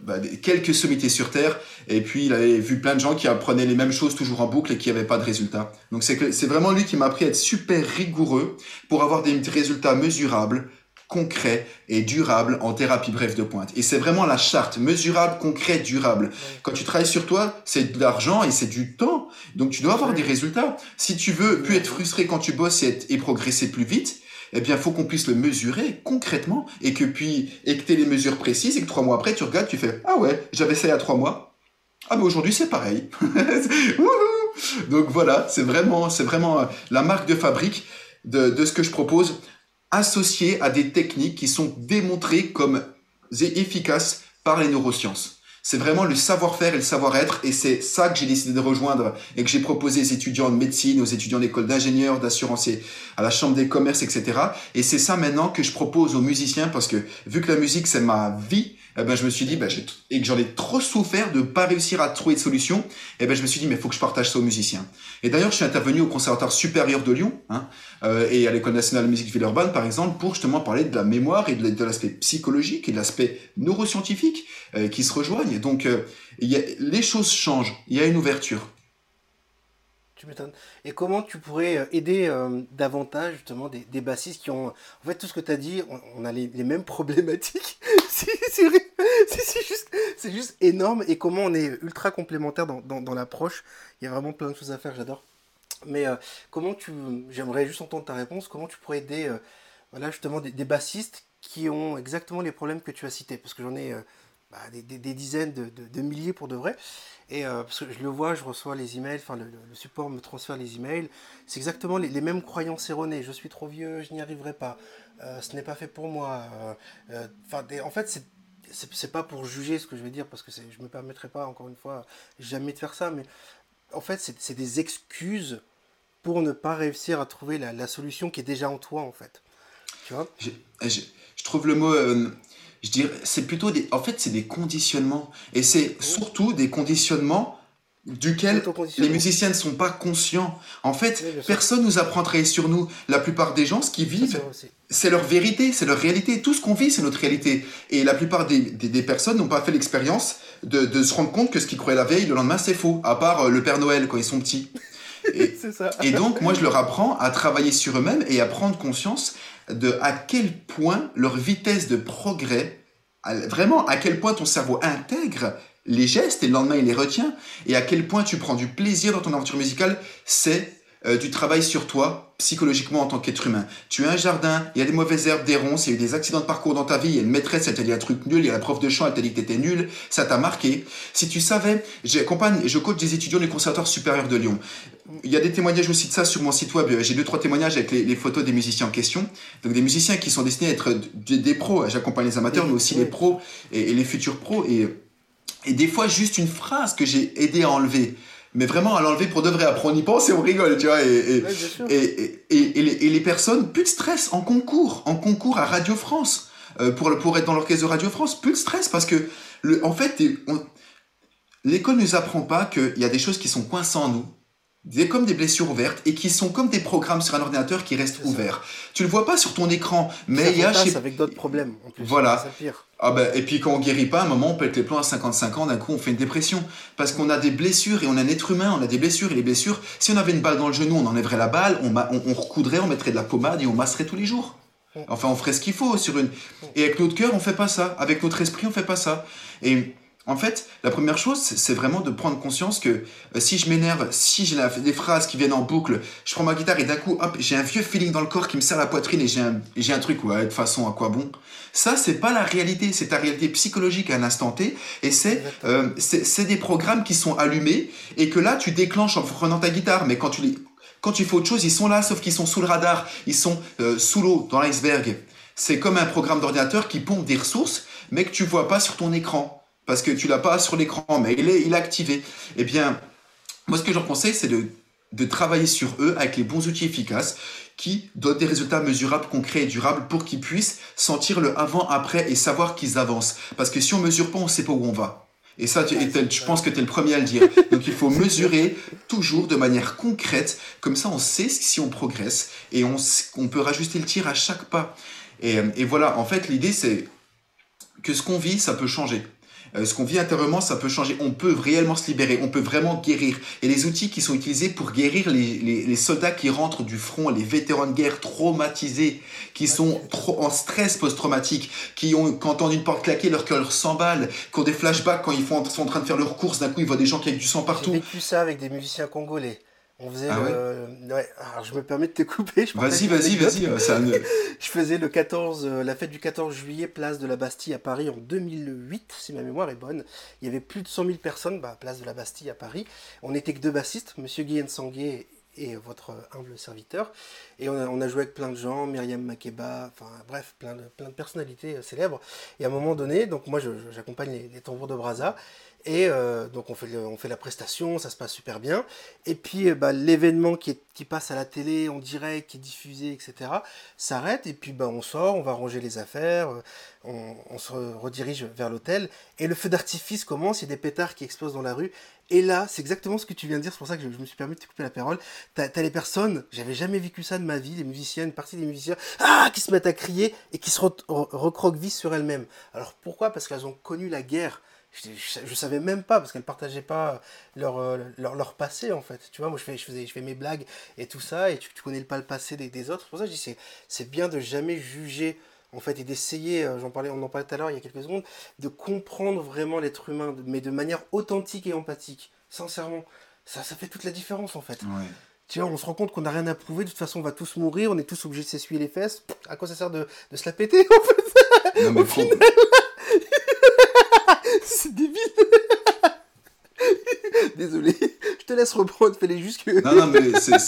bah, quelques sommités sur Terre. Et puis il avait vu plein de gens qui apprenaient les mêmes choses toujours en boucle et qui n'avaient pas de résultats. Donc c'est vraiment lui qui m'a appris à être super rigoureux pour avoir des résultats mesurables concret et durable en thérapie brève de pointe. Et c'est vraiment la charte, mesurable, concret, durable. Quand tu travailles sur toi, c'est de l'argent et c'est du temps. Donc tu dois avoir des résultats. Si tu veux plus être frustré quand tu bosses et, et progresser plus vite, eh bien, faut qu'on puisse le mesurer concrètement et que puis, et que les mesures précises et que trois mois après, tu regardes, tu fais, ah ouais, j'avais ça il y a trois mois. Ah, mais aujourd'hui, c'est pareil. [laughs] Donc voilà, c'est vraiment, c'est vraiment euh, la marque de fabrique de, de ce que je propose, associé à des techniques qui sont démontrées comme efficaces par les neurosciences. C'est vraiment le savoir-faire et le savoir-être, et c'est ça que j'ai décidé de rejoindre et que j'ai proposé aux étudiants de médecine, aux étudiants d'école d'ingénieurs, d'assurances, à la chambre des commerces, etc. Et c'est ça maintenant que je propose aux musiciens parce que vu que la musique c'est ma vie, eh ben, je me suis dit, ben, et que j'en ai trop souffert de pas réussir à trouver de solution, eh ben, je me suis dit, mais il faut que je partage ça aux musiciens. Et d'ailleurs, je suis intervenu au Conservatoire supérieur de Lyon, hein, euh, et à l'École nationale de musique Villeurbanne, par exemple, pour justement parler de la mémoire et de l'aspect psychologique et de l'aspect neuroscientifique euh, qui se rejoignent. Donc, euh, les choses changent, il y a une ouverture. Et comment tu pourrais euh, aider euh, davantage justement des, bassistes qui ont... En fait, tout ce que tu as dit, on, a les, mêmes problématiques. [laughs] c'est juste, juste, énorme. Et comment on est ultra complémentaires dans, dans, l'approche. Il y a vraiment plein de choses à faire, j'adore. Mais euh, comment tu... J'aimerais juste entendre ta réponse. Comment tu pourrais aider voilà, justement des, bassistes qui ont exactement les problèmes que tu as cités? Parce que j'en ai... Bah, des, dizaines de, milliers pour de vrai. Et euh, parce que je le vois, je reçois les emails, enfin le, support me transfère les emails. C'est exactement les, mêmes croyances erronées. Je suis trop vieux, je n'y arriverai pas. Euh, ce n'est pas fait pour moi. Euh, en fait, c'est c'est pas pour juger ce que je vais dire parce que je me permettrai pas encore une fois jamais de faire ça. Mais en fait, c'est des excuses pour ne pas réussir à trouver la, solution qui est déjà en toi en fait. Tu vois? Je, trouve le mot je dirais, c'est plutôt des, en fait, c'est des conditionnements. Et c'est surtout des conditionnements duquel les musiciens ne sont pas conscients. En fait, oui, personne nous apprend à travailler sur nous. La plupart des gens, ce qu'ils vivent, c'est leur vérité, c'est leur réalité. Tout ce qu'on vit, c'est notre réalité. Et la plupart des, des, des personnes n'ont pas fait l'expérience de, de, se rendre compte que ce qu'ils croyaient la veille, le lendemain, c'est faux. À part euh, le Père Noël quand ils sont petits. Et, [laughs] et donc, moi, je leur apprends à travailler sur eux-mêmes et à prendre conscience de à quel point leur vitesse de progrès, vraiment à quel point ton cerveau intègre les gestes et le lendemain il les retient, et à quel point tu prends du plaisir dans ton aventure musicale, c'est euh, du travail sur toi psychologiquement en tant qu'être humain. Tu as un jardin, il y a des mauvaises herbes, des ronces, il y a eu des accidents de parcours dans ta vie, il y a une maîtresse, elle t'a dit un truc nul, il y a la prof de chant, elle t'a dit que t'étais nul, ça t'a marqué. Si tu savais, j'accompagne, je coach des étudiants du Conservatoire supérieur de Lyon. Il y a des témoignages aussi de ça sur mon site web. J'ai deux, trois témoignages avec les, les, photos des musiciens en question. Donc des musiciens qui sont destinés à être des, des pros. J'accompagne les amateurs, mais aussi les pros et, et les futurs pros. Et, et des fois, juste une phrase que j'ai aidé à enlever mais vraiment à l'enlever pour de vrai. Après, on y pense et on rigole, tu vois. Et, les, personnes, plus de stress en concours, en concours à Radio France, euh, pour, pour être dans l'orchestre de Radio France, plus de stress parce que, le, en fait, l'école ne nous apprend pas qu'il y a des choses qui sont coincées en nous, des, comme des blessures ouvertes et qui sont comme des programmes sur un ordinateur qui restent ouverts. Tu le vois pas sur ton écran, mais il y a chez... avec d'autres problèmes. En plus, voilà. Ah ben, et puis quand on guérit pas, à un moment on pète les plombs à 55 ans, d'un coup on fait une dépression parce qu'on a des blessures et on est un être humain, on a des blessures et les blessures. Si on avait une balle dans le genou, on enlèverait la balle, on, on, on recoudrait, on mettrait de la pommade et on masserait tous les jours. Enfin, on ferait ce qu'il faut sur une. Et avec notre cœur, on fait pas ça. Avec notre esprit, on fait pas ça. Et en fait, la première chose, c'est vraiment de prendre conscience que euh, si je m'énerve, si j'ai des phrases qui viennent en boucle, je prends ma guitare et d'un coup, hop, j'ai un vieux feeling dans le corps qui me serre la poitrine et j'ai un, un truc, ouais, de toute façon, à quoi bon? Ça, c'est pas la réalité, c'est ta réalité psychologique à un instant T et c'est euh, des programmes qui sont allumés et que là, tu déclenches en prenant ta guitare, mais quand tu les. Quand tu fais autre chose, ils sont là, sauf qu'ils sont sous le radar, ils sont euh, sous l'eau, dans l'iceberg. C'est comme un programme d'ordinateur qui pompe des ressources, mais que tu vois pas sur ton écran parce que tu l'as pas sur l'écran, mais il est, activé. Eh bien, moi, ce que je leur conseille, c'est de, travailler sur eux avec les bons outils efficaces qui donnent des résultats mesurables, concrets et durables pour qu'ils puissent sentir le avant-après et savoir qu'ils avancent. Parce que si on mesure pas, on sait pas où on va. Et ça, tu, je pense que tu es le premier à le dire. Donc il faut mesurer toujours de manière concrète. Comme ça, on sait si on progresse et on, peut rajuster le tir à chaque pas. Et voilà, en fait, l'idée, c'est que ce qu'on vit, ça peut changer. Euh, ce qu'on vit intérieurement, ça peut changer. On peut réellement se libérer, on peut vraiment guérir. Et les outils qui sont utilisés pour guérir les, les, soldats qui rentrent du front, les vétérans de guerre traumatisés, qui sont trop en stress post-traumatique, qui ont, quand entendent une porte claquer, leur cœur s'emballe, qui ont des flashbacks quand ils font, sont en train de faire leurs courses, d'un coup ils voient des gens qui ont du sang partout. J'ai vécu ça avec des musiciens congolais. On faisait ah le... ouais. Alors, je me permets de te couper. Vas-y, vas-y, vas-y. [laughs] je faisais le 14, euh, la fête du 14 juillet, place de la Bastille à Paris en 2008, si ma mémoire est bonne. Il y avait plus de 100 000 personnes, bah, place de la Bastille à Paris. On n'était que deux bassistes, Monsieur Guyen Sanguet et votre humble serviteur. Et on a, joué avec plein de gens, Myriam Makeba, enfin bref, plein de, plein de personnalités euh, célèbres. Et à un moment donné, donc moi j'accompagne les, les tambours de Brazza. Et euh, donc on fait, on fait la prestation, ça se passe super bien. Et puis euh, bah, l'événement qui, passe à la télé en direct, qui est diffusé, etc., s'arrête. Et puis bah, on sort, on va ranger les affaires, euh, on, se redirige vers l'hôtel. Et le feu d'artifice commence, il y a des pétards qui explosent dans la rue. Et là, c'est exactement ce que tu viens de dire, c'est pour ça que je, me suis permis de te couper la parole. T'as as les personnes, j'avais jamais vécu ça de ma vie, les musiciens, une partie des musiciens, ah, qui se mettent à crier et qui se recroquevissent sur elles-mêmes. Alors pourquoi? Parce qu'elles ont connu la guerre je, je, savais même pas parce qu'elles partageaient pas leur, euh, leur, leur, passé en fait. Tu vois, moi je fais, je, faisais, je fais mes blagues et tout ça et tu, tu connais pas le passé des, des autres. C'est pour ça que je dis c'est bien de jamais juger en fait et d'essayer, euh, j'en parlais, on en parlait tout à l'heure il y a quelques secondes, de comprendre vraiment l'être humain, mais de manière authentique et empathique. Sincèrement, ça, ça fait toute la différence en fait. Tu vois, on se rend compte qu'on n'a rien à prouver, de toute façon on va tous mourir, on est tous obligés de s'essuyer les fesses. À quoi ça sert de, de se la péter [laughs] en fait? Non, mais Au final [laughs] c'est débile. [laughs] Désolé, je te laisse reprendre, fais-les juste que. non, non, mais c'est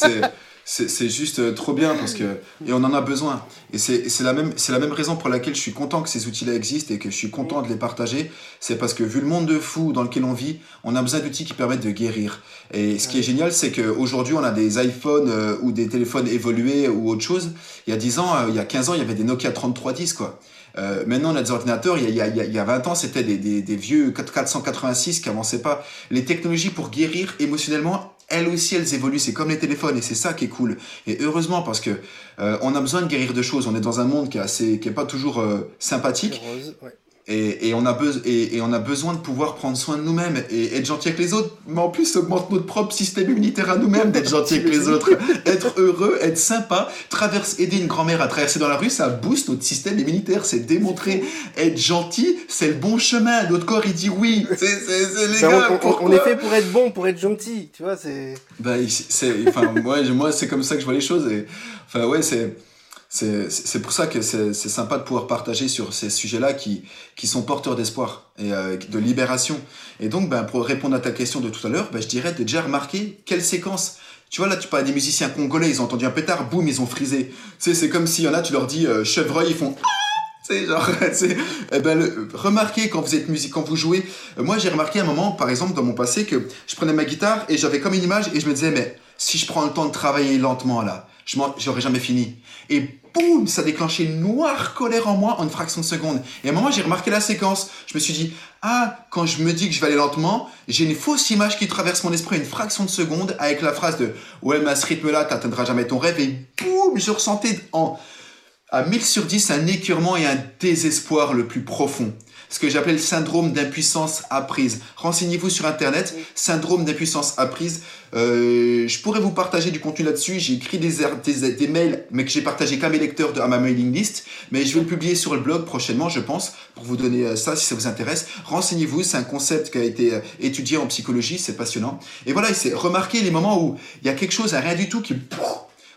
juste euh, trop bien parce que. Et on en a besoin. Et c'est la, même, la même raison pour laquelle je suis content que ces outils-là existent et que je suis content de les partager. C'est parce que vu le monde de fou dans lequel on vit, on a besoin d'outils qui permettent de guérir. Et ce qui est génial, c'est qu'aujourd'hui, on a des iPhones euh, ou des téléphones évolués ou autre chose. Il y a 10 ans, euh, il y a 15 ans, il y avait des Nokia 3310, quoi. Euh, maintenant, on a des ordinateurs, il y a, il y a, 20 ans, c'était des, des, des, vieux 486 qui avançaient pas. Les technologies pour guérir émotionnellement, elles aussi, elles évoluent. C'est comme les téléphones et c'est ça qui est cool. Et heureusement, parce que euh, on a besoin de guérir de choses. On est dans un monde qui est assez, qui est pas toujours euh, sympathique. Et, et, on a et, et, on a besoin de pouvoir prendre soin de nous-mêmes et être gentil avec les autres, mais en plus, ça augmente notre propre système immunitaire à nous-mêmes d'être gentil avec les [laughs] autres. être heureux, être sympa, traverse, aider une grand-mère à traverser dans la rue, ça booste notre système immunitaire. C'est démontré. Être gentil, c'est le bon chemin. Notre corps, il dit oui. [laughs] C'est, les ben, gars, on, on, est fait pour être bon, pour être gentil. Tu vois, c'est. Bah, c'est, enfin, moi, moi c'est comme ça que je vois les choses. Et, enfin, ouais, c'est c'est pour ça que c'est sympa de pouvoir partager sur ces sujets-là qui, qui sont porteurs d'espoir et euh, de libération. Et donc, ben, pour répondre à ta question de tout à l'heure, ben, je dirais, tu déjà remarqué quelle séquence tu vois, là, tu parles des musiciens congolais, ils ont entendu un pétard, boum, ils ont frisé. Tu c'est comme s'il y en a, tu leur dis euh, chevreuil, ils font c'est genre, [laughs] c'est, eh ben, remarquez quand vous êtes musique, quand vous jouez. Euh, moi, j'ai remarqué un moment, par exemple, dans mon passé, que je prenais ma guitare et j'avais comme une image et je me disais, mais si je prends le temps de travailler lentement là, je j'aurais jamais fini. Boum, ça déclenchait une noire colère en moi en une fraction de seconde. Et à un moment, j'ai remarqué la séquence. Je me suis dit, ah, quand je me dis que je vais aller lentement, j'ai une fausse image qui traverse mon esprit une fraction de seconde avec la phrase de, ouais, mais à ce rythme-là, t'atteindras jamais ton rêve. Et boum, je ressentais en, à 1000 sur 10 un écurement et un désespoir le plus profond ce que j'appelle le syndrome d'impuissance apprise. Renseignez-vous sur Internet, syndrome d'impuissance apprise. Euh, je pourrais vous partager du contenu là-dessus. J'ai écrit des, des, des, mails, mais que j'ai partagé qu'à mes lecteurs de, à ma mailing list. Mais je vais le publier sur le blog prochainement, je pense, pour vous donner euh, ça si ça vous intéresse. Renseignez-vous, c'est un concept qui a été euh, étudié en psychologie, c'est passionnant. Et voilà, c'est remarquer les moments où il y a quelque chose, à rien du tout qui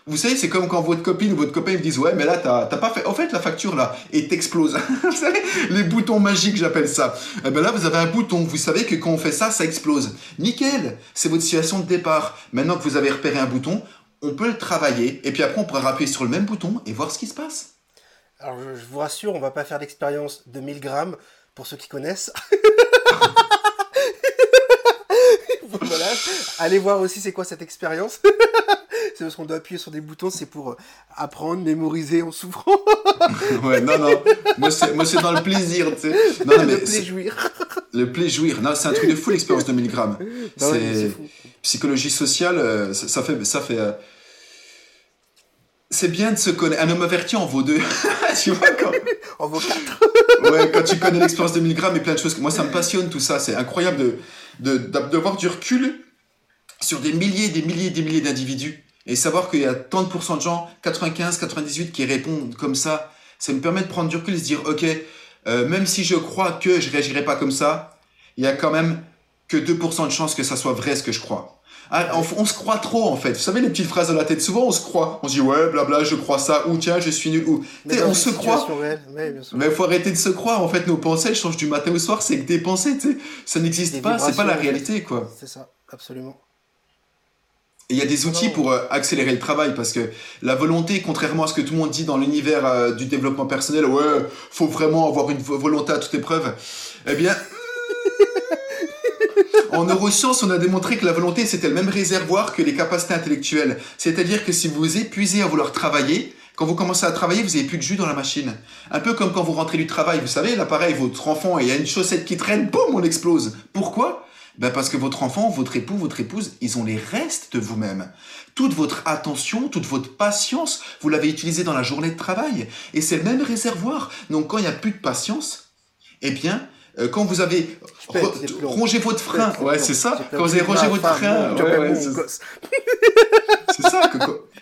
vous savez, c'est comme quand votre copine ou votre copain me disent Ouais, mais là, t'as pas fait. En fait, la facture là, et t'explose. [laughs] vous savez, les boutons magiques, j'appelle ça. Et eh ben là, vous avez un bouton. Vous savez que quand on fait ça, ça explose. Nickel C'est votre situation de départ. Maintenant que vous avez repéré un bouton, on peut le travailler. Et puis après, on pourra appuyer sur le même bouton et voir ce qui se passe. Alors, je, vous rassure, on va pas faire l'expérience de 1000 grammes pour ceux qui connaissent. [laughs] [laughs] voilà. Allez voir aussi c'est quoi cette expérience [laughs] c'est parce qu'on doit appuyer sur des boutons, c'est pour euh, apprendre, mémoriser en souffrant. [laughs] ouais, non, non. Moi, c'est dans le plaisir, tu sais. Non, le plaisir. Le plaisir. Non, c'est un truc de fou l'expérience de 1000 grammes. C'est psychologie sociale, euh, ça, fait. Ça fait euh, c'est bien de se connaître. Un homme averti en vaut deux. tu vois, quand... en vaut quatre. ouais, quand tu connais l'expérience de 1000 grammes et plein de choses. Moi, ça me passionne tout ça. C'est incroyable de, d'avoir du recul sur des milliers, des milliers, des milliers d'individus et savoir qu'il y a tant de pourcents de gens, 95, 98, qui répondent comme ça. Ça me permet de prendre du recul et se dire, ok, euh, même si je crois que je réagirai pas comme ça, il y a quand même que 2% de chance que ça soit vrai ce que je crois. Ah, on, se croit trop en fait. Vous savez les petites phrases dans la tête. Souvent on se croit. On se dit ouais blabla je crois ça ou tiens je suis nul ou. on se croit. mais il faut arrêter de se croire. En fait nos pensées changent du matin au soir. C'est que des pensées. Tu sais. Ça n'existe pas. C'est pas la réalité quoi. C'est ça absolument. il y a des outils pour euh, accélérer le travail parce que la volonté, contrairement à ce que tout le monde dit dans l'univers euh, du développement personnel, ouais, faut vraiment avoir une volonté à toute épreuve. Eh bien, en neurosciences, on a démontré que la volonté, c'était le même réservoir que les capacités intellectuelles. C'est-à-dire que si vous vous épuisez à vouloir travailler, quand vous commencez à travailler, vous n'avez plus de jus dans la machine. Un peu comme quand vous rentrez du travail, vous savez, l'appareil, votre enfant, il y a une chaussette qui traîne, boum, on explose. Pourquoi? Ben parce que votre enfant, votre époux, votre épouse, ils ont les restes de vous-même. Toute votre attention, toute votre patience, vous l'avez utilisée dans la journée de travail. Et c'est le même réservoir. Donc quand il n'y a plus de patience, eh bien, quand vous avez rongé votre frein, ouais, [laughs] [laughs] c'est ça. Quand vous avez rongé votre frein, c'est ça. Que,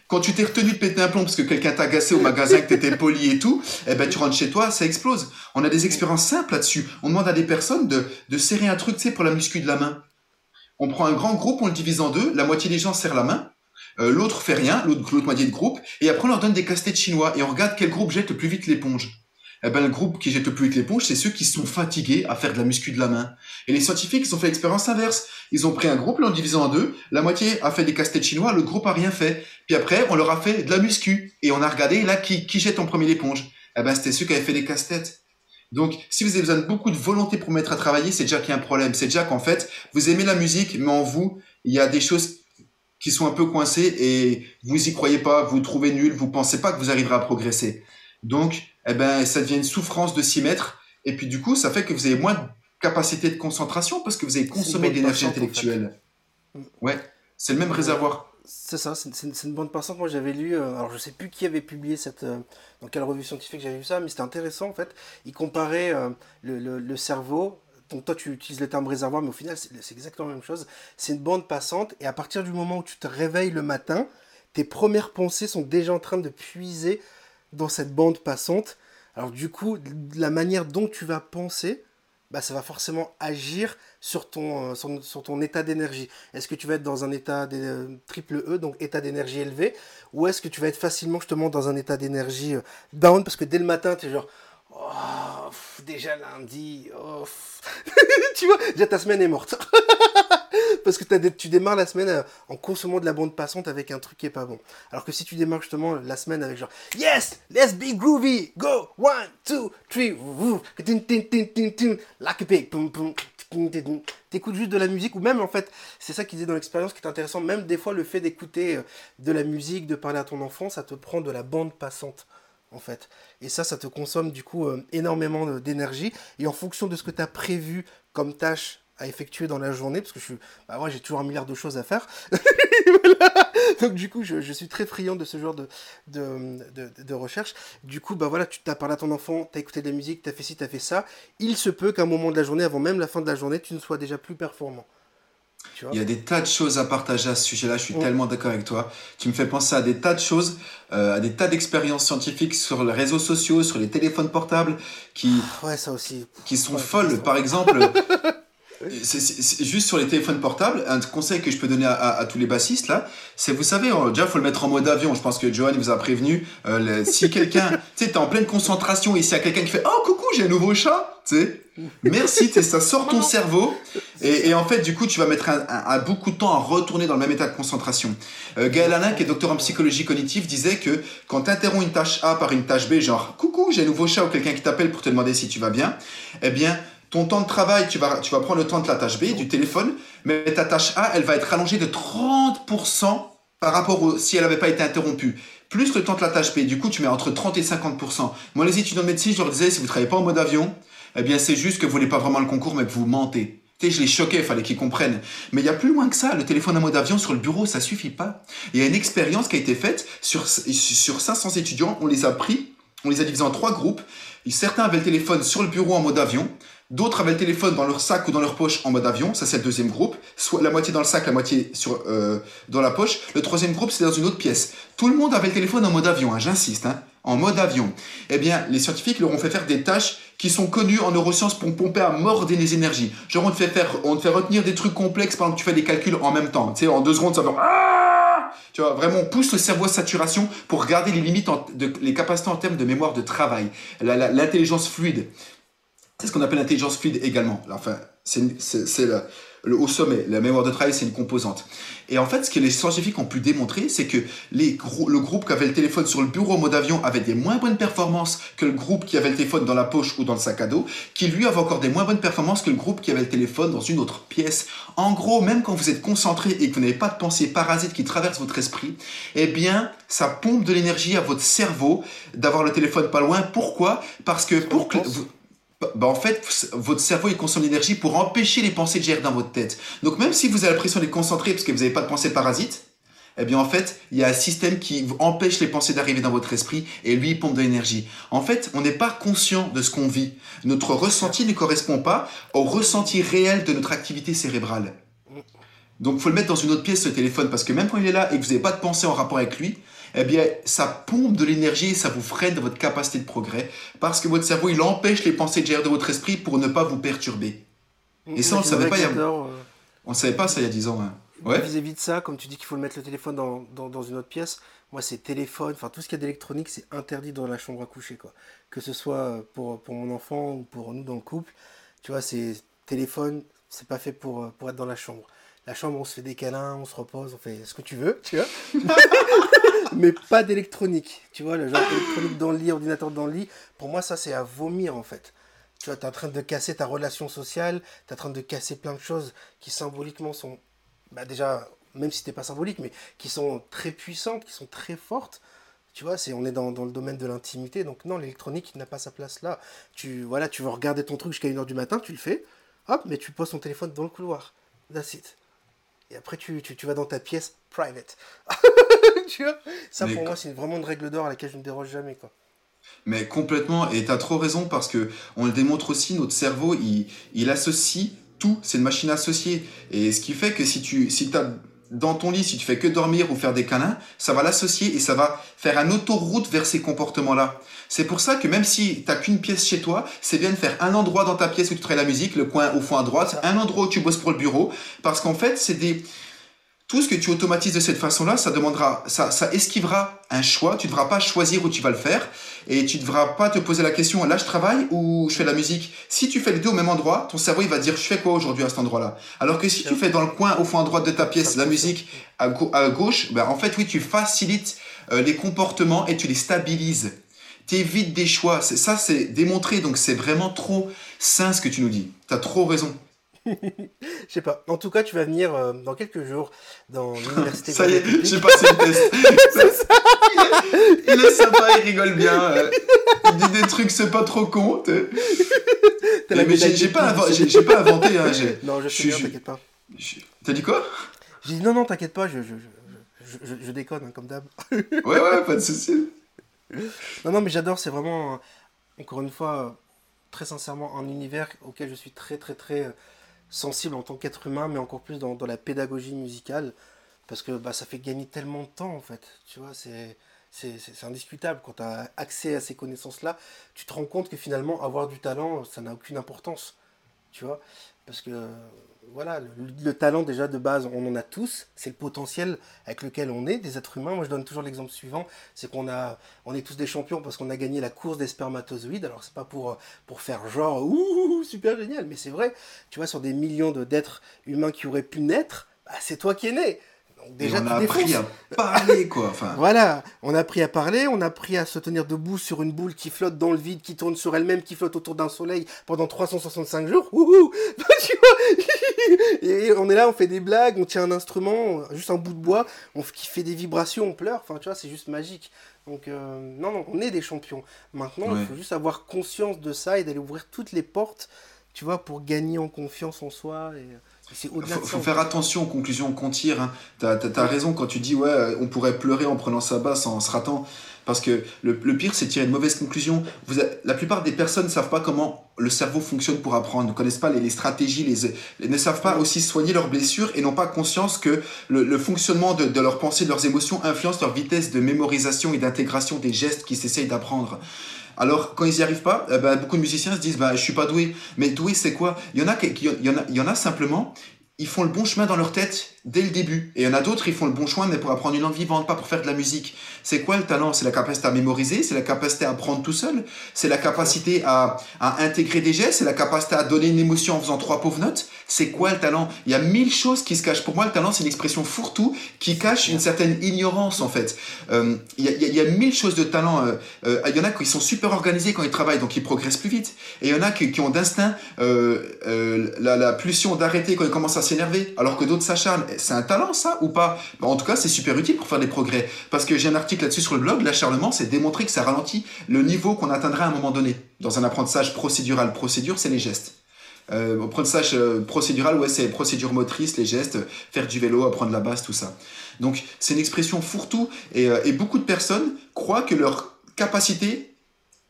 quand tu t'es retenu de péter un plomb parce que quelqu'un t'a agacé au magasin, que t'étais poli et tout, eh ben tu rentres chez toi, ça explose. On a des expériences simples là-dessus. On demande à des personnes de, de serrer un truc, tu sais, pour la muscu de la main. On prend un grand groupe, on le divise en deux, la moitié des gens serrent la main, euh, l'autre fait rien, l'autre moitié de groupe, et après on leur donne des casse-têtes chinois et on regarde quel groupe jette le plus vite l'éponge eh ben, le groupe qui jette le plus vite l'éponge, c'est ceux qui sont fatigués à faire de la muscu de la main. Et les scientifiques, ils ont fait l'expérience inverse. Ils ont pris un groupe, l'ont divisé en deux. La moitié a fait des casse-têtes chinois, le groupe a rien fait. Puis après, on leur a fait de la muscu. Et on a regardé, là, qui, qui jette en premier l'éponge? Eh ben, c'était ceux qui avaient fait des casse-têtes. Donc, si vous avez besoin de beaucoup de volonté pour mettre à travailler, c'est déjà qu'il y a un problème. C'est déjà qu'en fait, vous aimez la musique, mais en vous, il y a des choses qui sont un peu coincées et vous y croyez pas, vous, vous trouvez nul, vous pensez pas que vous arriverez à progresser. Donc, eh ben, ça devient une souffrance de s'y mettre. Et puis, du coup, ça fait que vous avez moins de capacité de concentration parce que vous avez consommé d'énergie intellectuelle. Mm. Ouais, c'est le même réservoir. C'est ça, c'est une, bande passante. Moi, j'avais lu, euh, alors je sais plus qui avait publié cette, euh, dans quelle revue scientifique j'avais vu ça, mais c'était intéressant en fait. Il comparait euh, le, le, cerveau. Donc, toi, tu utilises le terme réservoir, mais au final, c'est exactement la même chose. C'est une bande passante, et à partir du moment où tu te réveilles le matin, tes premières pensées sont déjà en train de puiser dans cette bande passante. Alors du coup, la manière dont tu vas penser, bah, ça va forcément agir sur ton, euh, état d'énergie. Est-ce que tu vas être dans un état de, euh, triple E, donc état d'énergie élevé, ou est-ce que tu vas être facilement justement dans un état d'énergie euh, down, parce que dès le matin, tu es genre, oh, déjà lundi, oh, [laughs] tu vois, déjà ta semaine est morte. [laughs] parce que tu démarres la semaine euh, en consommant de la bande passante avec un truc qui est pas bon. Alors que si tu démarres justement la semaine avec genre Yes, let's be groovy, go, one, two, three, like a pig, t'écoutes juste de la musique ou même en fait c'est ça qui dit dans l'expérience qui est intéressant. Même des fois le fait d'écouter euh, de la musique de parler à ton enfant ça te prend de la bande passante en fait et ça ça te consomme du coup euh, énormément d'énergie et en fonction de ce que tu as prévu comme tâche à effectuer dans la journée, parce que je bah j'ai toujours un milliard de choses à faire. [laughs] Donc du coup, je, suis très friand de ce genre de, recherche. Du coup, bah voilà, tu t'as parlé à ton enfant, t'as écouté de la musique, t'as fait ci, t'as fait ça. Il se peut qu'à un moment de la journée, avant même la fin de la journée, tu ne sois déjà plus performant. Il y a des tas de choses à partager à ce sujet-là, je suis tellement d'accord avec toi. Tu me fais penser à des tas de choses, euh, à des tas d'expériences scientifiques sur les réseaux sociaux, sur les téléphones portables, qui, ouais, ça aussi. qui sont folles. Par exemple, [laughs] C'est juste sur les téléphones portables, un conseil que je peux donner à, tous les bassistes là, c'est vous savez, déjà faut le mettre en mode avion. Je pense que Johan vous a prévenu. Euh, si quelqu'un, [laughs] tu sais, t'es en pleine concentration et s'il y a quelqu'un qui fait oh coucou j'ai un nouveau chat, tu sais, merci, ça sort ton cerveau et, en fait du coup tu vas mettre un, beaucoup de temps à retourner dans le même état de concentration. Euh, Gaël Alain, qui est docteur en psychologie cognitive, disait que quand tu interromps une tâche A par une tâche B, genre coucou j'ai un nouveau chat ou quelqu'un qui t'appelle pour te demander si tu vas bien, eh bien ton temps de travail, tu vas, tu prendre le temps de la tâche B, du téléphone, mais ta tâche A, elle va être rallongée de 30% par rapport au, si elle n'avait pas été interrompue. Plus le temps de la tâche B, du coup, tu mets entre 30 et 50%. Moi, les étudiants de médecine, je leur disais, si vous ne travaillez pas en mode avion, eh bien, c'est juste que vous voulez pas vraiment le concours, mais que vous mentez. je les choquais, il fallait qu'ils comprennent. Mais il y a plus loin que ça, le téléphone en mode avion sur le bureau, ça suffit pas. Il y a une expérience qui a été faite sur, sur 500 étudiants, on les a pris, on les a divisés en trois groupes. Certains avaient le téléphone sur le bureau en mode avion, D'autres avaient le téléphone dans leur sac ou dans leur poche en mode avion, ça c'est le deuxième groupe, soit la moitié dans le sac, la moitié sur, euh, dans la poche. Le troisième groupe c'est dans une autre pièce. Tout le monde avait le téléphone en mode avion, hein, j'insiste, hein, en mode avion. Eh bien, les scientifiques leur ont fait faire des tâches qui sont connues en neurosciences pour pomper à mort des énergies. Genre on te fait faire, on te fait retenir des trucs complexes pendant que tu fais des calculs en même temps. Tu sais, en deux secondes ça va. Ah tu vois, vraiment, on pousse le cerveau à saturation pour garder les limites, de, les capacités en termes de mémoire de travail, l'intelligence fluide. C'est ce qu'on appelle l'intelligence fluide également. Enfin, c'est le, haut sommet. La mémoire de travail, c'est une composante. Et en fait, ce que les scientifiques ont pu démontrer, c'est que les, le groupe qui avait le téléphone sur le bureau en mode avion avait des moins bonnes performances que le groupe qui avait le téléphone dans la poche ou dans le sac à dos, qui lui avait encore des moins bonnes performances que le groupe qui avait le téléphone dans une autre pièce. En gros, même quand vous êtes concentré et que vous n'avez pas de pensée parasite qui traverse votre esprit, eh bien, ça pompe de l'énergie à votre cerveau d'avoir le téléphone pas loin. Pourquoi? Parce que pour que... Bah, en fait, votre cerveau il consomme l'énergie pour empêcher les pensées de gérer dans votre tête. Donc même si vous avez l'impression d'être concentré parce que vous n'avez pas de pensée parasite, eh bien en fait, il y a un système qui empêche les pensées d'arriver dans votre esprit et lui il pompe de l'énergie. En fait, on n'est pas conscient de ce qu'on vit. Notre ressenti ne correspond pas au ressenti réel de notre activité cérébrale. Donc faut le mettre dans une autre pièce ce téléphone parce que même quand il est là et que vous n'avez pas de pensée en rapport avec lui, eh bien, ça pompe de l'énergie et ça vous freine dans votre capacité de progrès parce que votre cerveau, il empêche les pensées de gérer de votre esprit pour ne pas vous perturber. Et ça, on ne savait pas il y a... Euh, on savait pas ça il y a 10 ans. Hein. Ouais. Vis-à-vis de ça, comme tu dis qu'il faut mettre le téléphone dans, dans, dans une autre pièce, moi c'est téléphone, enfin tout ce qui est d'électronique, c'est interdit dans la chambre à coucher. Quoi. Que ce soit pour, pour mon enfant ou pour nous dans le couple, tu vois, c'est téléphone, c'est pas fait pour, pour être dans la chambre. La chambre, on se fait des câlins, on se repose, on fait ce que tu veux, tu vois. [laughs] mais pas d'électronique. Tu vois, le genre d'électronique dans le lit, ordinateur dans le lit, pour moi, ça, c'est à vomir, en fait. Tu vois, tu es en train de casser ta relation sociale, tu es en train de casser plein de choses qui symboliquement sont, bah déjà, même si t'es pas symbolique, mais qui sont très puissantes, qui sont très fortes. Tu vois, on est dans, dans le domaine de l'intimité, donc non, l'électronique n'a pas sa place là. Tu, voilà, tu veux regarder ton truc jusqu'à 1h du matin, tu le fais, hop, mais tu poses ton téléphone dans le couloir. That's it. Et après, tu, tu, tu vas dans ta pièce private. [laughs] [laughs] tu vois Ça, pour moi, c'est vraiment une règle d'or à laquelle je ne déroge jamais, quoi. Mais complètement, et tu as trop raison parce que on le démontre aussi, notre cerveau, il, il associe tout, c'est une machine associée. Et ce qui fait que si tu si as dans ton lit, si tu fais que dormir ou faire des câlins, ça va l'associer et ça va faire un autoroute vers ces comportements-là. C'est pour ça que même si tu n'as qu'une pièce chez toi, c'est bien de faire un endroit dans ta pièce où tu travailles la musique, le coin au fond à droite, un endroit où tu bosses pour le bureau, parce qu'en fait, c'est des tout ce que tu automatises de cette façon-là, ça demandera, ça, ça esquivera un choix. Tu ne devras pas choisir où tu vas le faire et tu ne devras pas te poser la question là je travaille ou je fais la musique? Si tu fais les deux au même endroit, ton cerveau il va dire je fais quoi aujourd'hui à cet endroit-là? Alors que si tu fais dans le coin au fond à droite de ta pièce la musique à, gauche, ben en fait oui tu facilites euh, les comportements et tu les stabilises. Tu évites des choix. Ça c'est démontré donc c'est vraiment trop sain ce que tu nous dis. Tu as trop raison. [laughs] Je sais pas. En tout cas, tu vas venir euh, dans quelques jours dans l'université. [laughs] ça y est, j'ai passé le test. [laughs] il, est, sympa, il rigole bien. Euh, il dit des trucs, c'est pas trop con. mais j'ai pas, pas, inventé. Hein, non, je suis t'inquiète pas. T'as dit quoi? J'ai dit non, non, t'inquiète pas, je, je, je, déconne, hein, comme d'hab. ouais, ouais, pas de soucis. Non, non, mais j'adore, c'est vraiment, encore une fois, très sincèrement, un univers auquel je suis très, très, très sensible en tant qu'être humain, mais encore plus dans, la pédagogie musicale, parce que bah, ça fait gagner tellement de temps en fait. Tu vois, c'est. C'est indiscutable. Quand tu as accès à ces connaissances-là, tu te rends compte que finalement, avoir du talent, ça n'a aucune importance. Tu vois Parce que voilà, le, talent déjà de base, on en a tous, c'est le potentiel avec lequel on est des êtres humains. Moi je donne toujours l'exemple suivant, c'est qu'on a, on est tous des champions parce qu'on a gagné la course des spermatozoïdes. Alors c'est pas pour, pour faire genre ouh super génial, mais c'est vrai. Tu vois sur des millions d'êtres humains qui auraient pu naître, bah, c'est toi qui es né déjà, on a appris à parler, quoi. Enfin... [laughs] voilà, on a appris à parler, on a appris à se tenir debout sur une boule qui flotte dans le vide, qui tourne sur elle-même, qui flotte autour d'un soleil pendant 365 jours. [laughs] [laughs] Et on est là, on fait des blagues, on tient un instrument, juste un bout de bois, on qui fait des vibrations, on pleure. Enfin, tu vois, c'est juste magique. Donc, euh, non, non, on est des champions. Maintenant, il faut juste avoir conscience de ça et d'aller ouvrir toutes les portes tu vois, pour gagner en confiance en soi. Et... Il faut, faire attention aux conclusions qu'on tire. Hein. Tu as, raison quand tu dis, ouais, on pourrait pleurer en prenant sa basse en se ratant. Parce que le, pire, c'est tirer une mauvaise conclusion. Vous la plupart des personnes ne savent pas comment le cerveau fonctionne pour apprendre, ne connaissent pas les, stratégies, les, ne savent pas aussi soigner leurs blessures et n'ont pas conscience que le, fonctionnement de, de leurs pensées, de leurs émotions influence leur vitesse de mémorisation et d'intégration des gestes qu'ils essayent d'apprendre. Alors, quand ils n'y arrivent pas, eh ben, beaucoup de musiciens se disent bah, Je suis pas doué. Mais doué, c'est quoi? Il y, en a il y en a simplement, ils font le bon chemin dans leur tête dès le début. Et il y en a d'autres, ils font le bon chemin, mais pour apprendre une langue vivante, pas pour faire de la musique. C'est quoi le talent? C'est la capacité à mémoriser, c'est la capacité à apprendre tout seul, c'est la capacité à, intégrer des gestes, c'est la capacité à donner une émotion en faisant trois pauvres notes. C'est quoi le talent? Il y a mille choses qui se cachent. Pour moi, le talent, c'est une expression fourre-tout qui cache une certaine ignorance, en fait. Euh, il, y a, mille choses de talent. Euh, euh, il y en a qui sont super organisés quand ils travaillent, donc ils progressent plus vite. Et il y en a qui, qui ont d'instinct la, la pulsion d'arrêter quand ils commencent à s'énerver, alors que d'autres s'acharnent c'est un talent ça ou pas? En tout cas, c'est super utile pour faire des progrès. Parce que j'ai un article là-dessus sur le blog, l'acharnement, c'est démontré que ça ralentit le niveau qu'on atteindrait à un moment donné dans un apprentissage procédural. Procédure, c'est les gestes. Euh, apprentissage euh, procédural, ouais, c'est procédure motrice, les gestes, faire du vélo, apprendre la basse, tout ça. Donc, c'est une expression fourre-tout et, euh, et beaucoup de personnes croient que leur capacité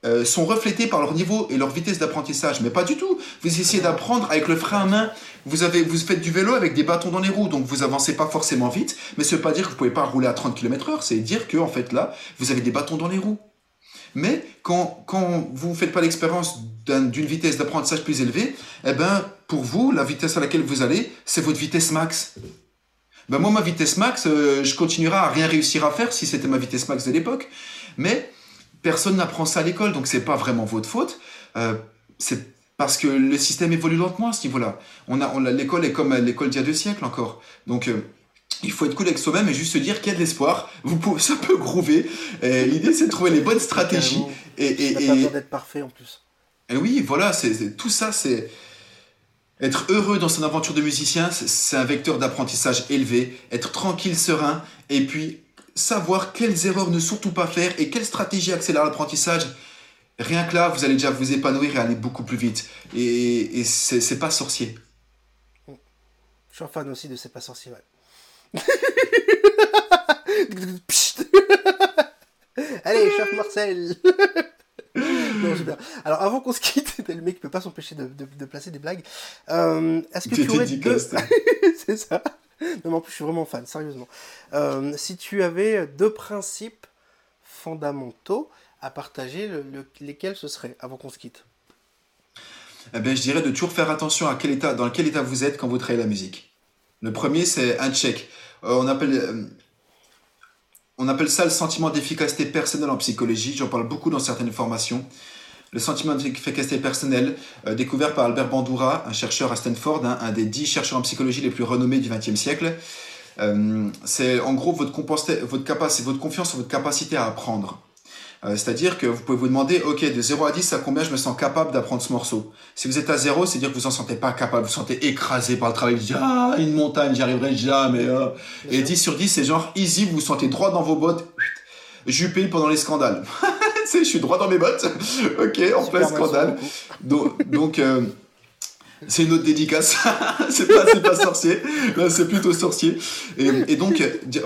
euh, sont reflétés par leur niveau et leur vitesse d'apprentissage. Mais pas du tout. Vous essayez d'apprendre avec le frein à main. Vous, avez, faites du vélo avec des bâtons dans les roues, donc vous avancez pas forcément vite. Mais ce veut pas dire que vous pouvez pas rouler à 30 km heure. C'est dire que, en fait, là, vous avez des bâtons dans les roues. Mais quand, vous ne faites pas l'expérience d'une vitesse d'apprentissage plus élevée, eh ben, pour vous, la vitesse à laquelle vous allez, c'est votre vitesse max. Ben moi, ma vitesse max, euh, je continuerai à rien réussir à faire si c'était ma vitesse max de l'époque. Mais personne n'apprend ça à l'école, donc c'est pas vraiment votre faute. Euh, parce que le système évolue lentement à ce niveau-là. On a, on l'école est comme l'école d'il y a deux siècles encore. Donc euh, il faut être cool avec soi-même et juste se dire qu'il y a de l'espoir. Vous pouvez, ça peut groover. L'idée c'est de trouver les bonnes stratégies. Et, et, et pas d'être parfait en plus. Et oui, voilà, c'est tout ça, c'est être heureux dans son aventure de musicien, c'est un vecteur d'apprentissage élevé. Être tranquille, serein, et puis savoir quelles erreurs ne surtout pas faire et quelle stratégie accélère l'apprentissage. Rien que là, vous allez déjà vous épanouir et aller beaucoup plus vite. Et, et c'est pas sorcier. Je suis un fan aussi de C'est pas sorcier, ouais. [laughs] Allez, chef Marcel non, super. Alors, avant qu'on se quitte, [laughs] le mec peut pas s'empêcher de, de, placer des blagues. Euh, Est-ce que tu aurais deux... [laughs] C'est ça. Non, mais en plus, je suis vraiment fan, sérieusement. Euh, si tu avais deux principes fondamentaux à partager, lesquels ce seraient avant qu'on se quitte eh bien, je dirais de toujours faire attention à quel état, dans quel état vous êtes quand vous travaillez la musique. Le premier, c'est un check. Euh, on, appelle, euh, on appelle ça le sentiment d'efficacité personnelle en psychologie. J'en parle beaucoup dans certaines formations. Le sentiment d'efficacité personnelle, euh, découvert par Albert Bandura, un chercheur à Stanford, hein, un des dix chercheurs en psychologie les plus renommés du XXe siècle. C'est en gros votre, votre, capacité, votre confiance en votre capacité à apprendre. Euh, c'est-à-dire que vous pouvez vous demander, ok, de 0 à 10, à combien je me sens capable d'apprendre ce morceau? Si vous êtes à 0, c'est dire que vous en sentez pas capable, vous vous sentez écrasé par le travail, vous dites, ah, une montagne, j'y arriverai jamais. Et 10 sur 10, c'est genre easy, vous vous sentez droit dans vos bottes, jupé pendant les scandales. [laughs] je suis droit dans mes bottes. [laughs] ok, en plein scandale. Donc, euh, c'est une autre dédicace. [laughs] c'est pas, pas sorcier. c'est plutôt sorcier. Et, donc,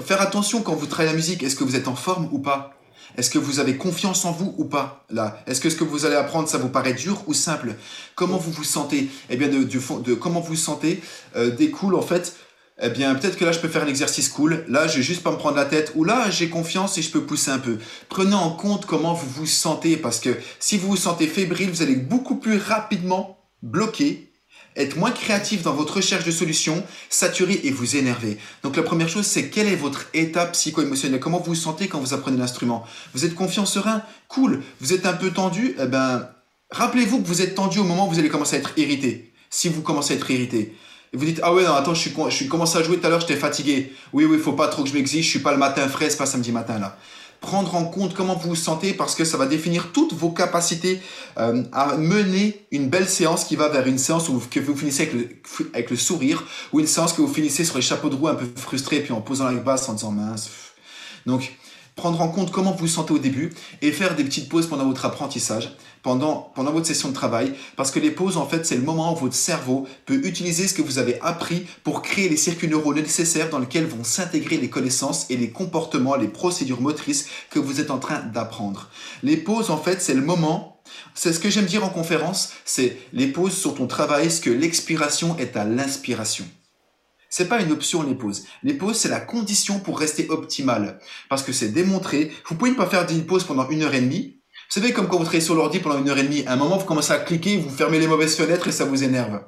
faire attention quand vous travaillez la musique. Est-ce que vous êtes en forme ou pas? Est-ce que vous avez confiance en vous ou pas Là, est-ce que ce que vous allez apprendre, ça vous paraît dur ou simple? Comment vous vous sentez? Eh bien, de, comment vous vous sentez euh, découle en fait eh bien, peut-être que là, je peux faire un exercice cool. Là, je vais juste pas me prendre la tête. Ou là, j'ai confiance et je peux pousser un peu. Prenez en compte comment vous vous sentez parce que si vous vous sentez fébrile, vous allez beaucoup plus rapidement bloquer, être moins créatif dans votre recherche de solutions, saturer et vous énerver. Donc, la première chose, c'est quel est votre état psycho-émotionnel? Comment vous vous sentez quand vous apprenez l'instrument? Vous êtes confiant, serein Cool? Vous êtes un peu tendu? Eh ben, rappelez-vous que vous êtes tendu au moment où vous allez commencer à être irrité. Si vous commencez à être irrité. Vous dites, ah ouais, non, attends, je suis, je suis commencé à jouer tout à l'heure, j'étais fatigué. Oui, oui, faut pas trop que je m'exige, je suis pas le matin frais, c'est pas samedi matin là. Prendre en compte comment vous vous sentez parce que ça va définir toutes vos capacités euh, à mener une belle séance qui va vers une séance où, que vous finissez avec le, sourire ou une séance que vous finissez sur les chapeaux de roue un peu frustré puis en posant la basse en disant mince. Donc, prendre en compte comment vous vous sentez au début et faire des petites pauses pendant votre apprentissage, pendant, votre session de travail, parce que les pauses, en fait, c'est le moment où votre cerveau peut utiliser ce que vous avez appris pour créer les circuits neuraux nécessaires dans lesquels vont s'intégrer les connaissances et les comportements, les procédures motrices que vous êtes en train d'apprendre. Les pauses, en fait, c'est le moment c'est ce que j'aime dire en conférence, c'est les pauses sur ton travail, ce que l'expiration est à l'inspiration. C'est pas une option les pauses. Les pauses, c'est la condition pour rester optimal. Parce que c'est démontré. Vous pouvez ne pas faire une pause pendant une heure et demie. Vous savez, comme quand vous travaillez sur l'ordi pendant une heure et demie, à un moment, vous commencez à cliquer, vous fermez les mauvaises fenêtres et ça vous énerve.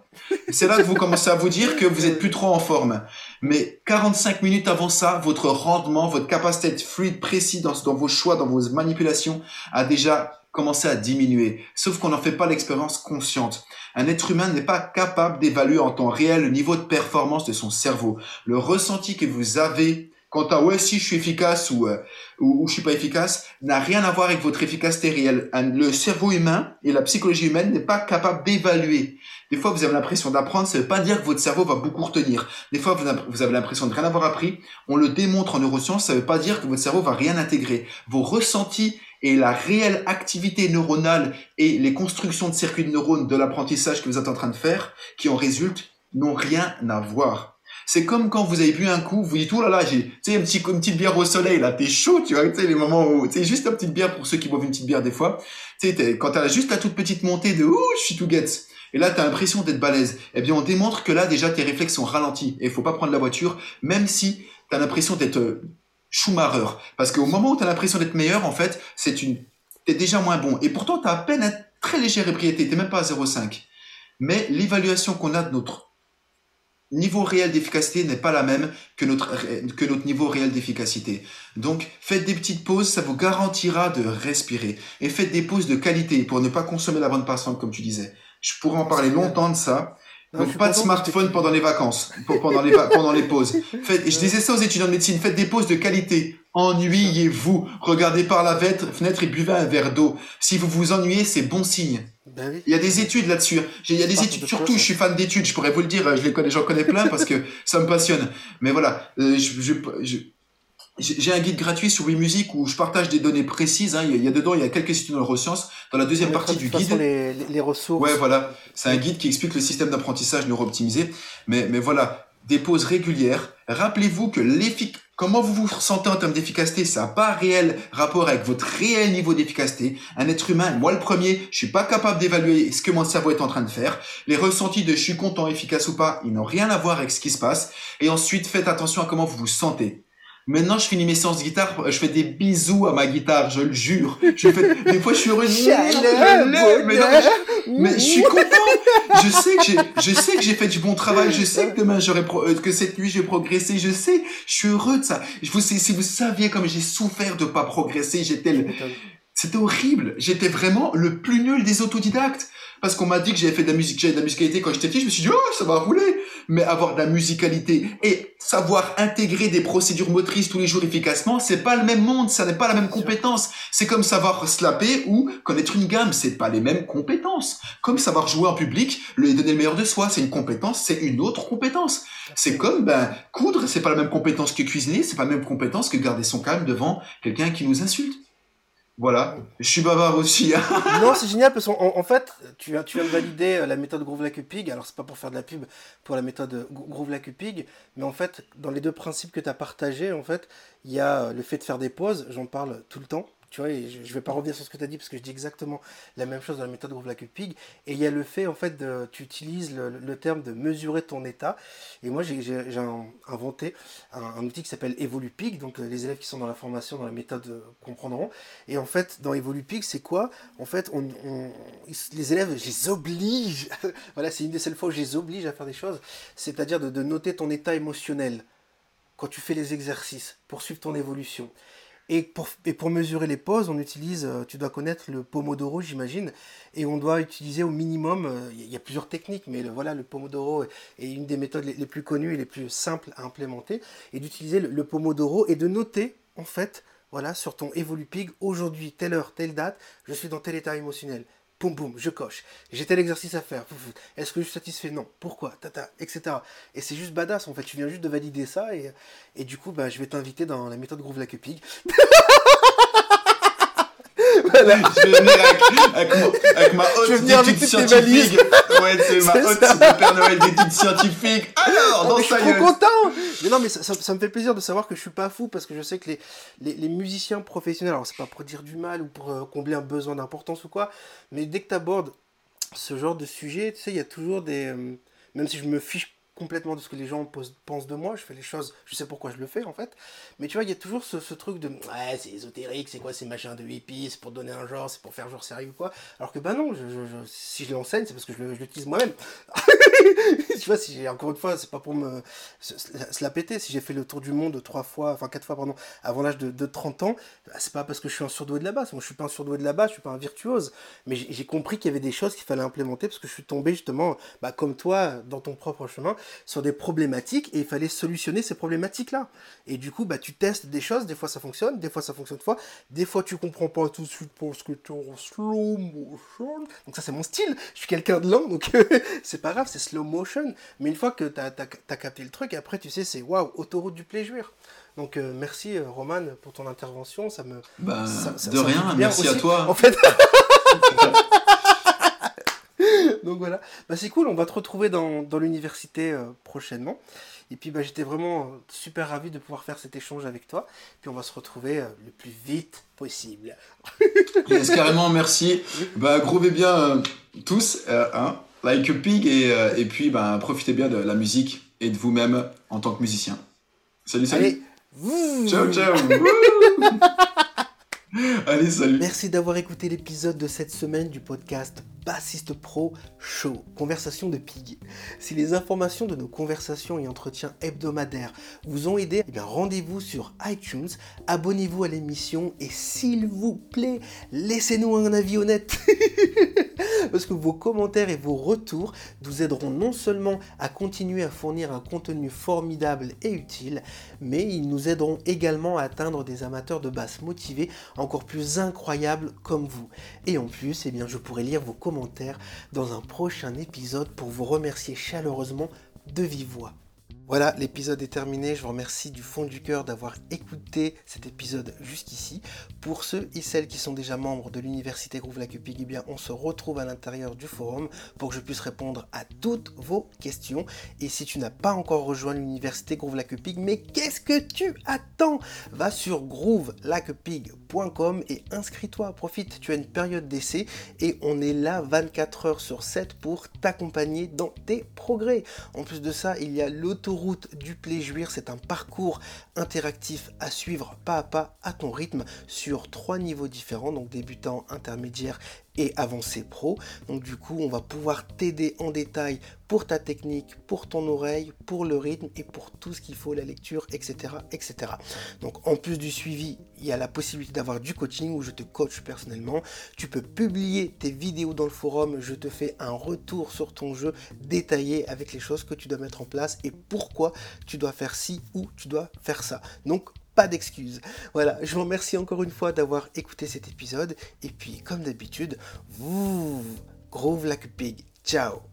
C'est là que vous commencez à vous dire que vous êtes plus trop en forme. Mais 45 minutes avant ça, votre rendement, votre capacité d'être fluide, précis dans vos choix, dans vos manipulations, a déjà commencé à diminuer. Sauf qu'on n'en fait pas l'expérience consciente. Un être humain n'est pas capable d'évaluer en temps réel le niveau de performance de son cerveau. Le ressenti que vous avez quant à ouais si je suis efficace ou, euh, ou, je suis pas efficace n'a rien à voir avec votre efficacité réelle. le cerveau humain et la psychologie humaine n'est pas capable d'évaluer. Des fois, vous avez l'impression d'apprendre, ça veut pas dire que votre cerveau va beaucoup retenir. Des fois, vous avez l'impression de rien avoir appris. On le démontre en neurosciences, ça veut pas dire que votre cerveau va rien intégrer. Vos ressentis et la réelle activité neuronale et les constructions de circuits de neurones de l'apprentissage que vous êtes en train de faire, qui en résultent, n'ont rien à voir. C'est comme quand vous avez bu un coup, vous dites, oh là là, j'ai, tu sais, un petit, une petite bière au soleil, là, t'es chaud, tu vois, tu sais, les moments où, tu sais, juste une petite bière pour ceux qui boivent une petite bière des fois, tu sais, quand t'as juste la toute petite montée de, ouh, je suis tout guette. Et là, t'as l'impression d'être balèze. Eh bien, on démontre que là, déjà, tes réflexes sont ralentis. Et il faut pas prendre la voiture, même si t'as l'impression d'être euh, Schumacher. Parce qu'au moment où tu as l'impression d'être meilleur, en fait, c'est une, t'es déjà moins bon. Et pourtant, tu as à peine un très léger ébriété, t'es même pas à 0,5. Mais l'évaluation qu'on a de notre niveau réel d'efficacité n'est pas la même que notre, que notre niveau réel d'efficacité. Donc, faites des petites pauses, ça vous garantira de respirer. Et faites des pauses de qualité pour ne pas consommer la bonne patiente, comme tu disais. Je pourrais en parler longtemps de ça. Donc pas de smartphone pendant les vacances, pendant les, pendant les pauses. Faites, je disais ça aux étudiants de médecine, faites des pauses de qualité. Ennuyez-vous. Regardez par la fenêtre et buvez un verre d'eau. Si vous vous ennuyez, c'est bon signe. Ben il y a des études là-dessus. Il y a des études, surtout, je suis fan d'études, je pourrais vous le dire, je les connais, j'en connais plein parce que ça me passionne. Mais voilà, euh, je, je, je j'ai un guide gratuit sur WeMusic où je partage des données précises. Hein. Il, y a, dedans, il y a quelques études de neurosciences. Dans la deuxième partie du guide. Les, les, ressources. Ouais, voilà. C'est un guide qui explique le système d'apprentissage neuro-optimisé. Mais, mais voilà, des pauses régulières. Rappelez-vous que l'efficacité, comment vous vous ressentez en termes d'efficacité, ça n'a pas réel rapport avec votre réel niveau d'efficacité. Un être humain, moi le premier, je suis pas capable d'évaluer ce que mon cerveau est en train de faire. Les ressentis de je suis content, efficace ou pas, ils n'ont rien à voir avec ce qui se passe. Et ensuite, faites attention à comment vous vous sentez. Maintenant, je finis mes séances de guitare, je fais des bisous à ma guitare, je le jure. Je fais, des fois, je suis heureux. mais, mais, je suis content. Je sais que j'ai, je sais que j'ai fait du bon travail. Je sais que demain j'aurai, euh, que cette nuit je vais progresser. Je sais, je suis heureux de ça. Je vous, si vous saviez comme j'ai souffert de pas progresser, j'étais le, c'était horrible. J'étais vraiment le plus nul des autodidactes parce qu'on m'a dit que j'avais fait de la musique, j'avais de la musicalité quand j'étais petit, je me suis dit, oh, ça va rouler. Mais avoir de la musicalité et savoir intégrer des procédures motrices tous les jours efficacement, c'est pas le même monde, ça n'est pas la même compétence. C'est comme savoir slapper ou connaître une gamme, c'est pas les mêmes compétences. Comme savoir jouer en public, le donner le meilleur de soi, c'est une compétence, c'est une autre compétence. C'est comme, ben, coudre, c'est pas la même compétence que cuisiner, c'est pas la même compétence que garder son calme devant quelqu'un qui nous insulte. Voilà, je suis bavard aussi. Hein. [laughs] non, c'est génial parce qu'en en fait, tu viens, tu viens de valider euh, la méthode Groove Like Pig. Alors, c'est pas pour faire de la pub pour la méthode Groove Like Pig, mais en fait, dans les deux principes que tu as partagés, en fait, il y a le fait de faire des pauses, j'en parle tout le temps. Tu vois, je, ne vais pas revenir sur ce que tu as dit parce que je dis exactement la même chose dans la méthode Groove Like Pig. Et il y a le fait, en fait, tu utilises le, terme de mesurer ton état. Et moi, j'ai inventé un, outil qui s'appelle EvoluPig. Donc, euh, les élèves qui sont dans la formation, dans la méthode, euh, comprendront. Et en fait, dans EvoluPig, c'est quoi? En fait, on, les élèves, je les oblige. [laughs] voilà, c'est une des seules fois où je les oblige à faire des choses. C'est-à-dire de, de noter ton état émotionnel quand tu fais les exercices pour suivre ton évolution. Et pour, mesurer les pauses, on utilise, euh, tu dois connaître le Pomodoro, j'imagine, et on doit utiliser au minimum, euh, il y a plusieurs techniques, mais le, voilà, le Pomodoro est une des méthodes les, plus connues et les plus simples à implémenter, et d'utiliser le, Pomodoro et de noter, en fait, voilà, sur ton Evolupig, aujourd'hui, telle heure, telle date, je suis dans tel état émotionnel boum boum, je coche. J'ai tel exercice à faire. Est-ce que je suis satisfait? Non. Pourquoi? Tata, etc. Et c'est juste badass en fait. Tu viens juste de valider ça et, et du coup, bah, je vais t'inviter dans la méthode Groove Like a. [laughs] Je vais venir avec, avec, ma haute d'études scientifiques. Ouais, c'est ma haute de Père Noël d'études scientifiques. Alors, oh, dans Je suis trop content. Mais non, mais ça, ça, me fait plaisir de savoir que je suis pas fou parce que je sais que les, les, les musiciens professionnels, alors c'est pas pour dire du mal ou pour euh, combler un besoin d'importance ou quoi, mais dès que tu abordes ce genre de sujet, tu sais, il y a toujours des... Euh, même si je me fiche complètement de ce que les gens pensent de moi, je fais les choses, je sais pourquoi je le fais en fait, mais tu vois, il y a toujours ce, truc de ouais, c'est ésotérique, c'est quoi ces machins de hippies, c'est pour donner un genre, c'est pour faire genre sérieux ou quoi, alors que bah non, si je l'enseigne, c'est parce que je l'utilise moi-même. [laughs] [laughs] tu vois, si j'ai encore une fois, c'est pas pour me se, la péter, si j'ai fait le tour du monde trois fois, enfin quatre fois, pardon, avant l'âge de, 30 ans, bah, c'est pas parce que je suis un surdoué de la basse, moi je suis pas un surdoué de la basse, je suis pas un virtuose, mais j'ai compris qu'il y avait des choses qu'il fallait implémenter parce que je suis tombé justement, bah, comme toi, dans ton propre chemin, sur des problématiques et il fallait solutionner ces problématiques-là. Et du coup, bah, tu testes des choses, des fois ça fonctionne, des fois ça fonctionne pas, des fois tu comprends pas tout de suite parce que tu es en slow motion. Donc ça c'est mon style, je suis quelqu'un de lent, donc [laughs] c'est pas grave, c'est slow motion. Mais une fois que tu as, capté le truc, après tu sais, c'est waouh, autoroute du plaisir. Donc euh, merci euh, Roman pour ton intervention, ça me... Bah, de rien, merci à toi. En fait... [laughs] Donc voilà, bah, c'est cool, on va te retrouver dans, l'université euh, prochainement. Et puis bah, j'étais vraiment super ravi de pouvoir faire cet échange avec toi. Puis on va se retrouver euh, le plus vite possible. [laughs] yes, carrément, merci. Bah, groovez bien tous, hein, like a pig, et, et puis bah, profitez bien de la musique et de vous-même en tant que musicien. Salut, salut. Ciao, ciao. [laughs] Allez, salut. Merci d'avoir écouté l'épisode de cette semaine du podcast Bassiste Pro Show, conversation de Pig. Si les informations de nos conversations et entretiens hebdomadaires vous ont aidé, eh rendez-vous sur iTunes, abonnez-vous à l'émission et s'il vous plaît, laissez-nous un avis honnête. [laughs] Parce que vos commentaires et vos retours nous aideront non seulement à continuer à fournir un contenu formidable et utile, mais ils nous aideront également à atteindre des amateurs de basse motivés encore plus incroyables comme vous. Et en plus, eh bien, je pourrai lire vos commentaires dans un prochain épisode pour vous remercier chaleureusement de vive voix. Voilà, l'épisode est terminé. Je vous remercie du fond du cœur d'avoir écouté cet épisode jusqu'ici. Pour ceux et celles qui sont déjà membres de l'université Groove eh bien, on se retrouve à l'intérieur du forum pour que je puisse répondre à toutes vos questions. Et si tu n'as pas encore rejoint l'université Groove Lacupig, mais qu'est-ce que tu attends? Va sur groovelacupig.com et inscris-toi. Profite, tu as une période d'essai et on est là 24 heures sur 7 pour t'accompagner dans tes progrès. En plus de ça, il y a l'auto route du Pléjuir, c'est un parcours interactif à suivre pas à pas à ton rythme sur trois niveaux différents, donc débutant, intermédiaire et avancé pro. Donc du coup, on va pouvoir t'aider en détail pour ta technique, pour ton oreille, pour le rythme et pour tout ce qu'il faut, la lecture, etc., etc. Donc en plus du suivi, il y a la possibilité d'avoir du coaching où je te coach personnellement. Tu peux publier tes vidéos dans le forum, je te fais un retour sur ton jeu détaillé avec les choses que tu dois mettre en place et pourquoi tu dois faire ci ou tu dois faire ça. Donc pas d'excuses. Voilà, je vous remercie encore une fois d'avoir écouté cet épisode. Et puis, comme d'habitude, vous groove like a pig. Ciao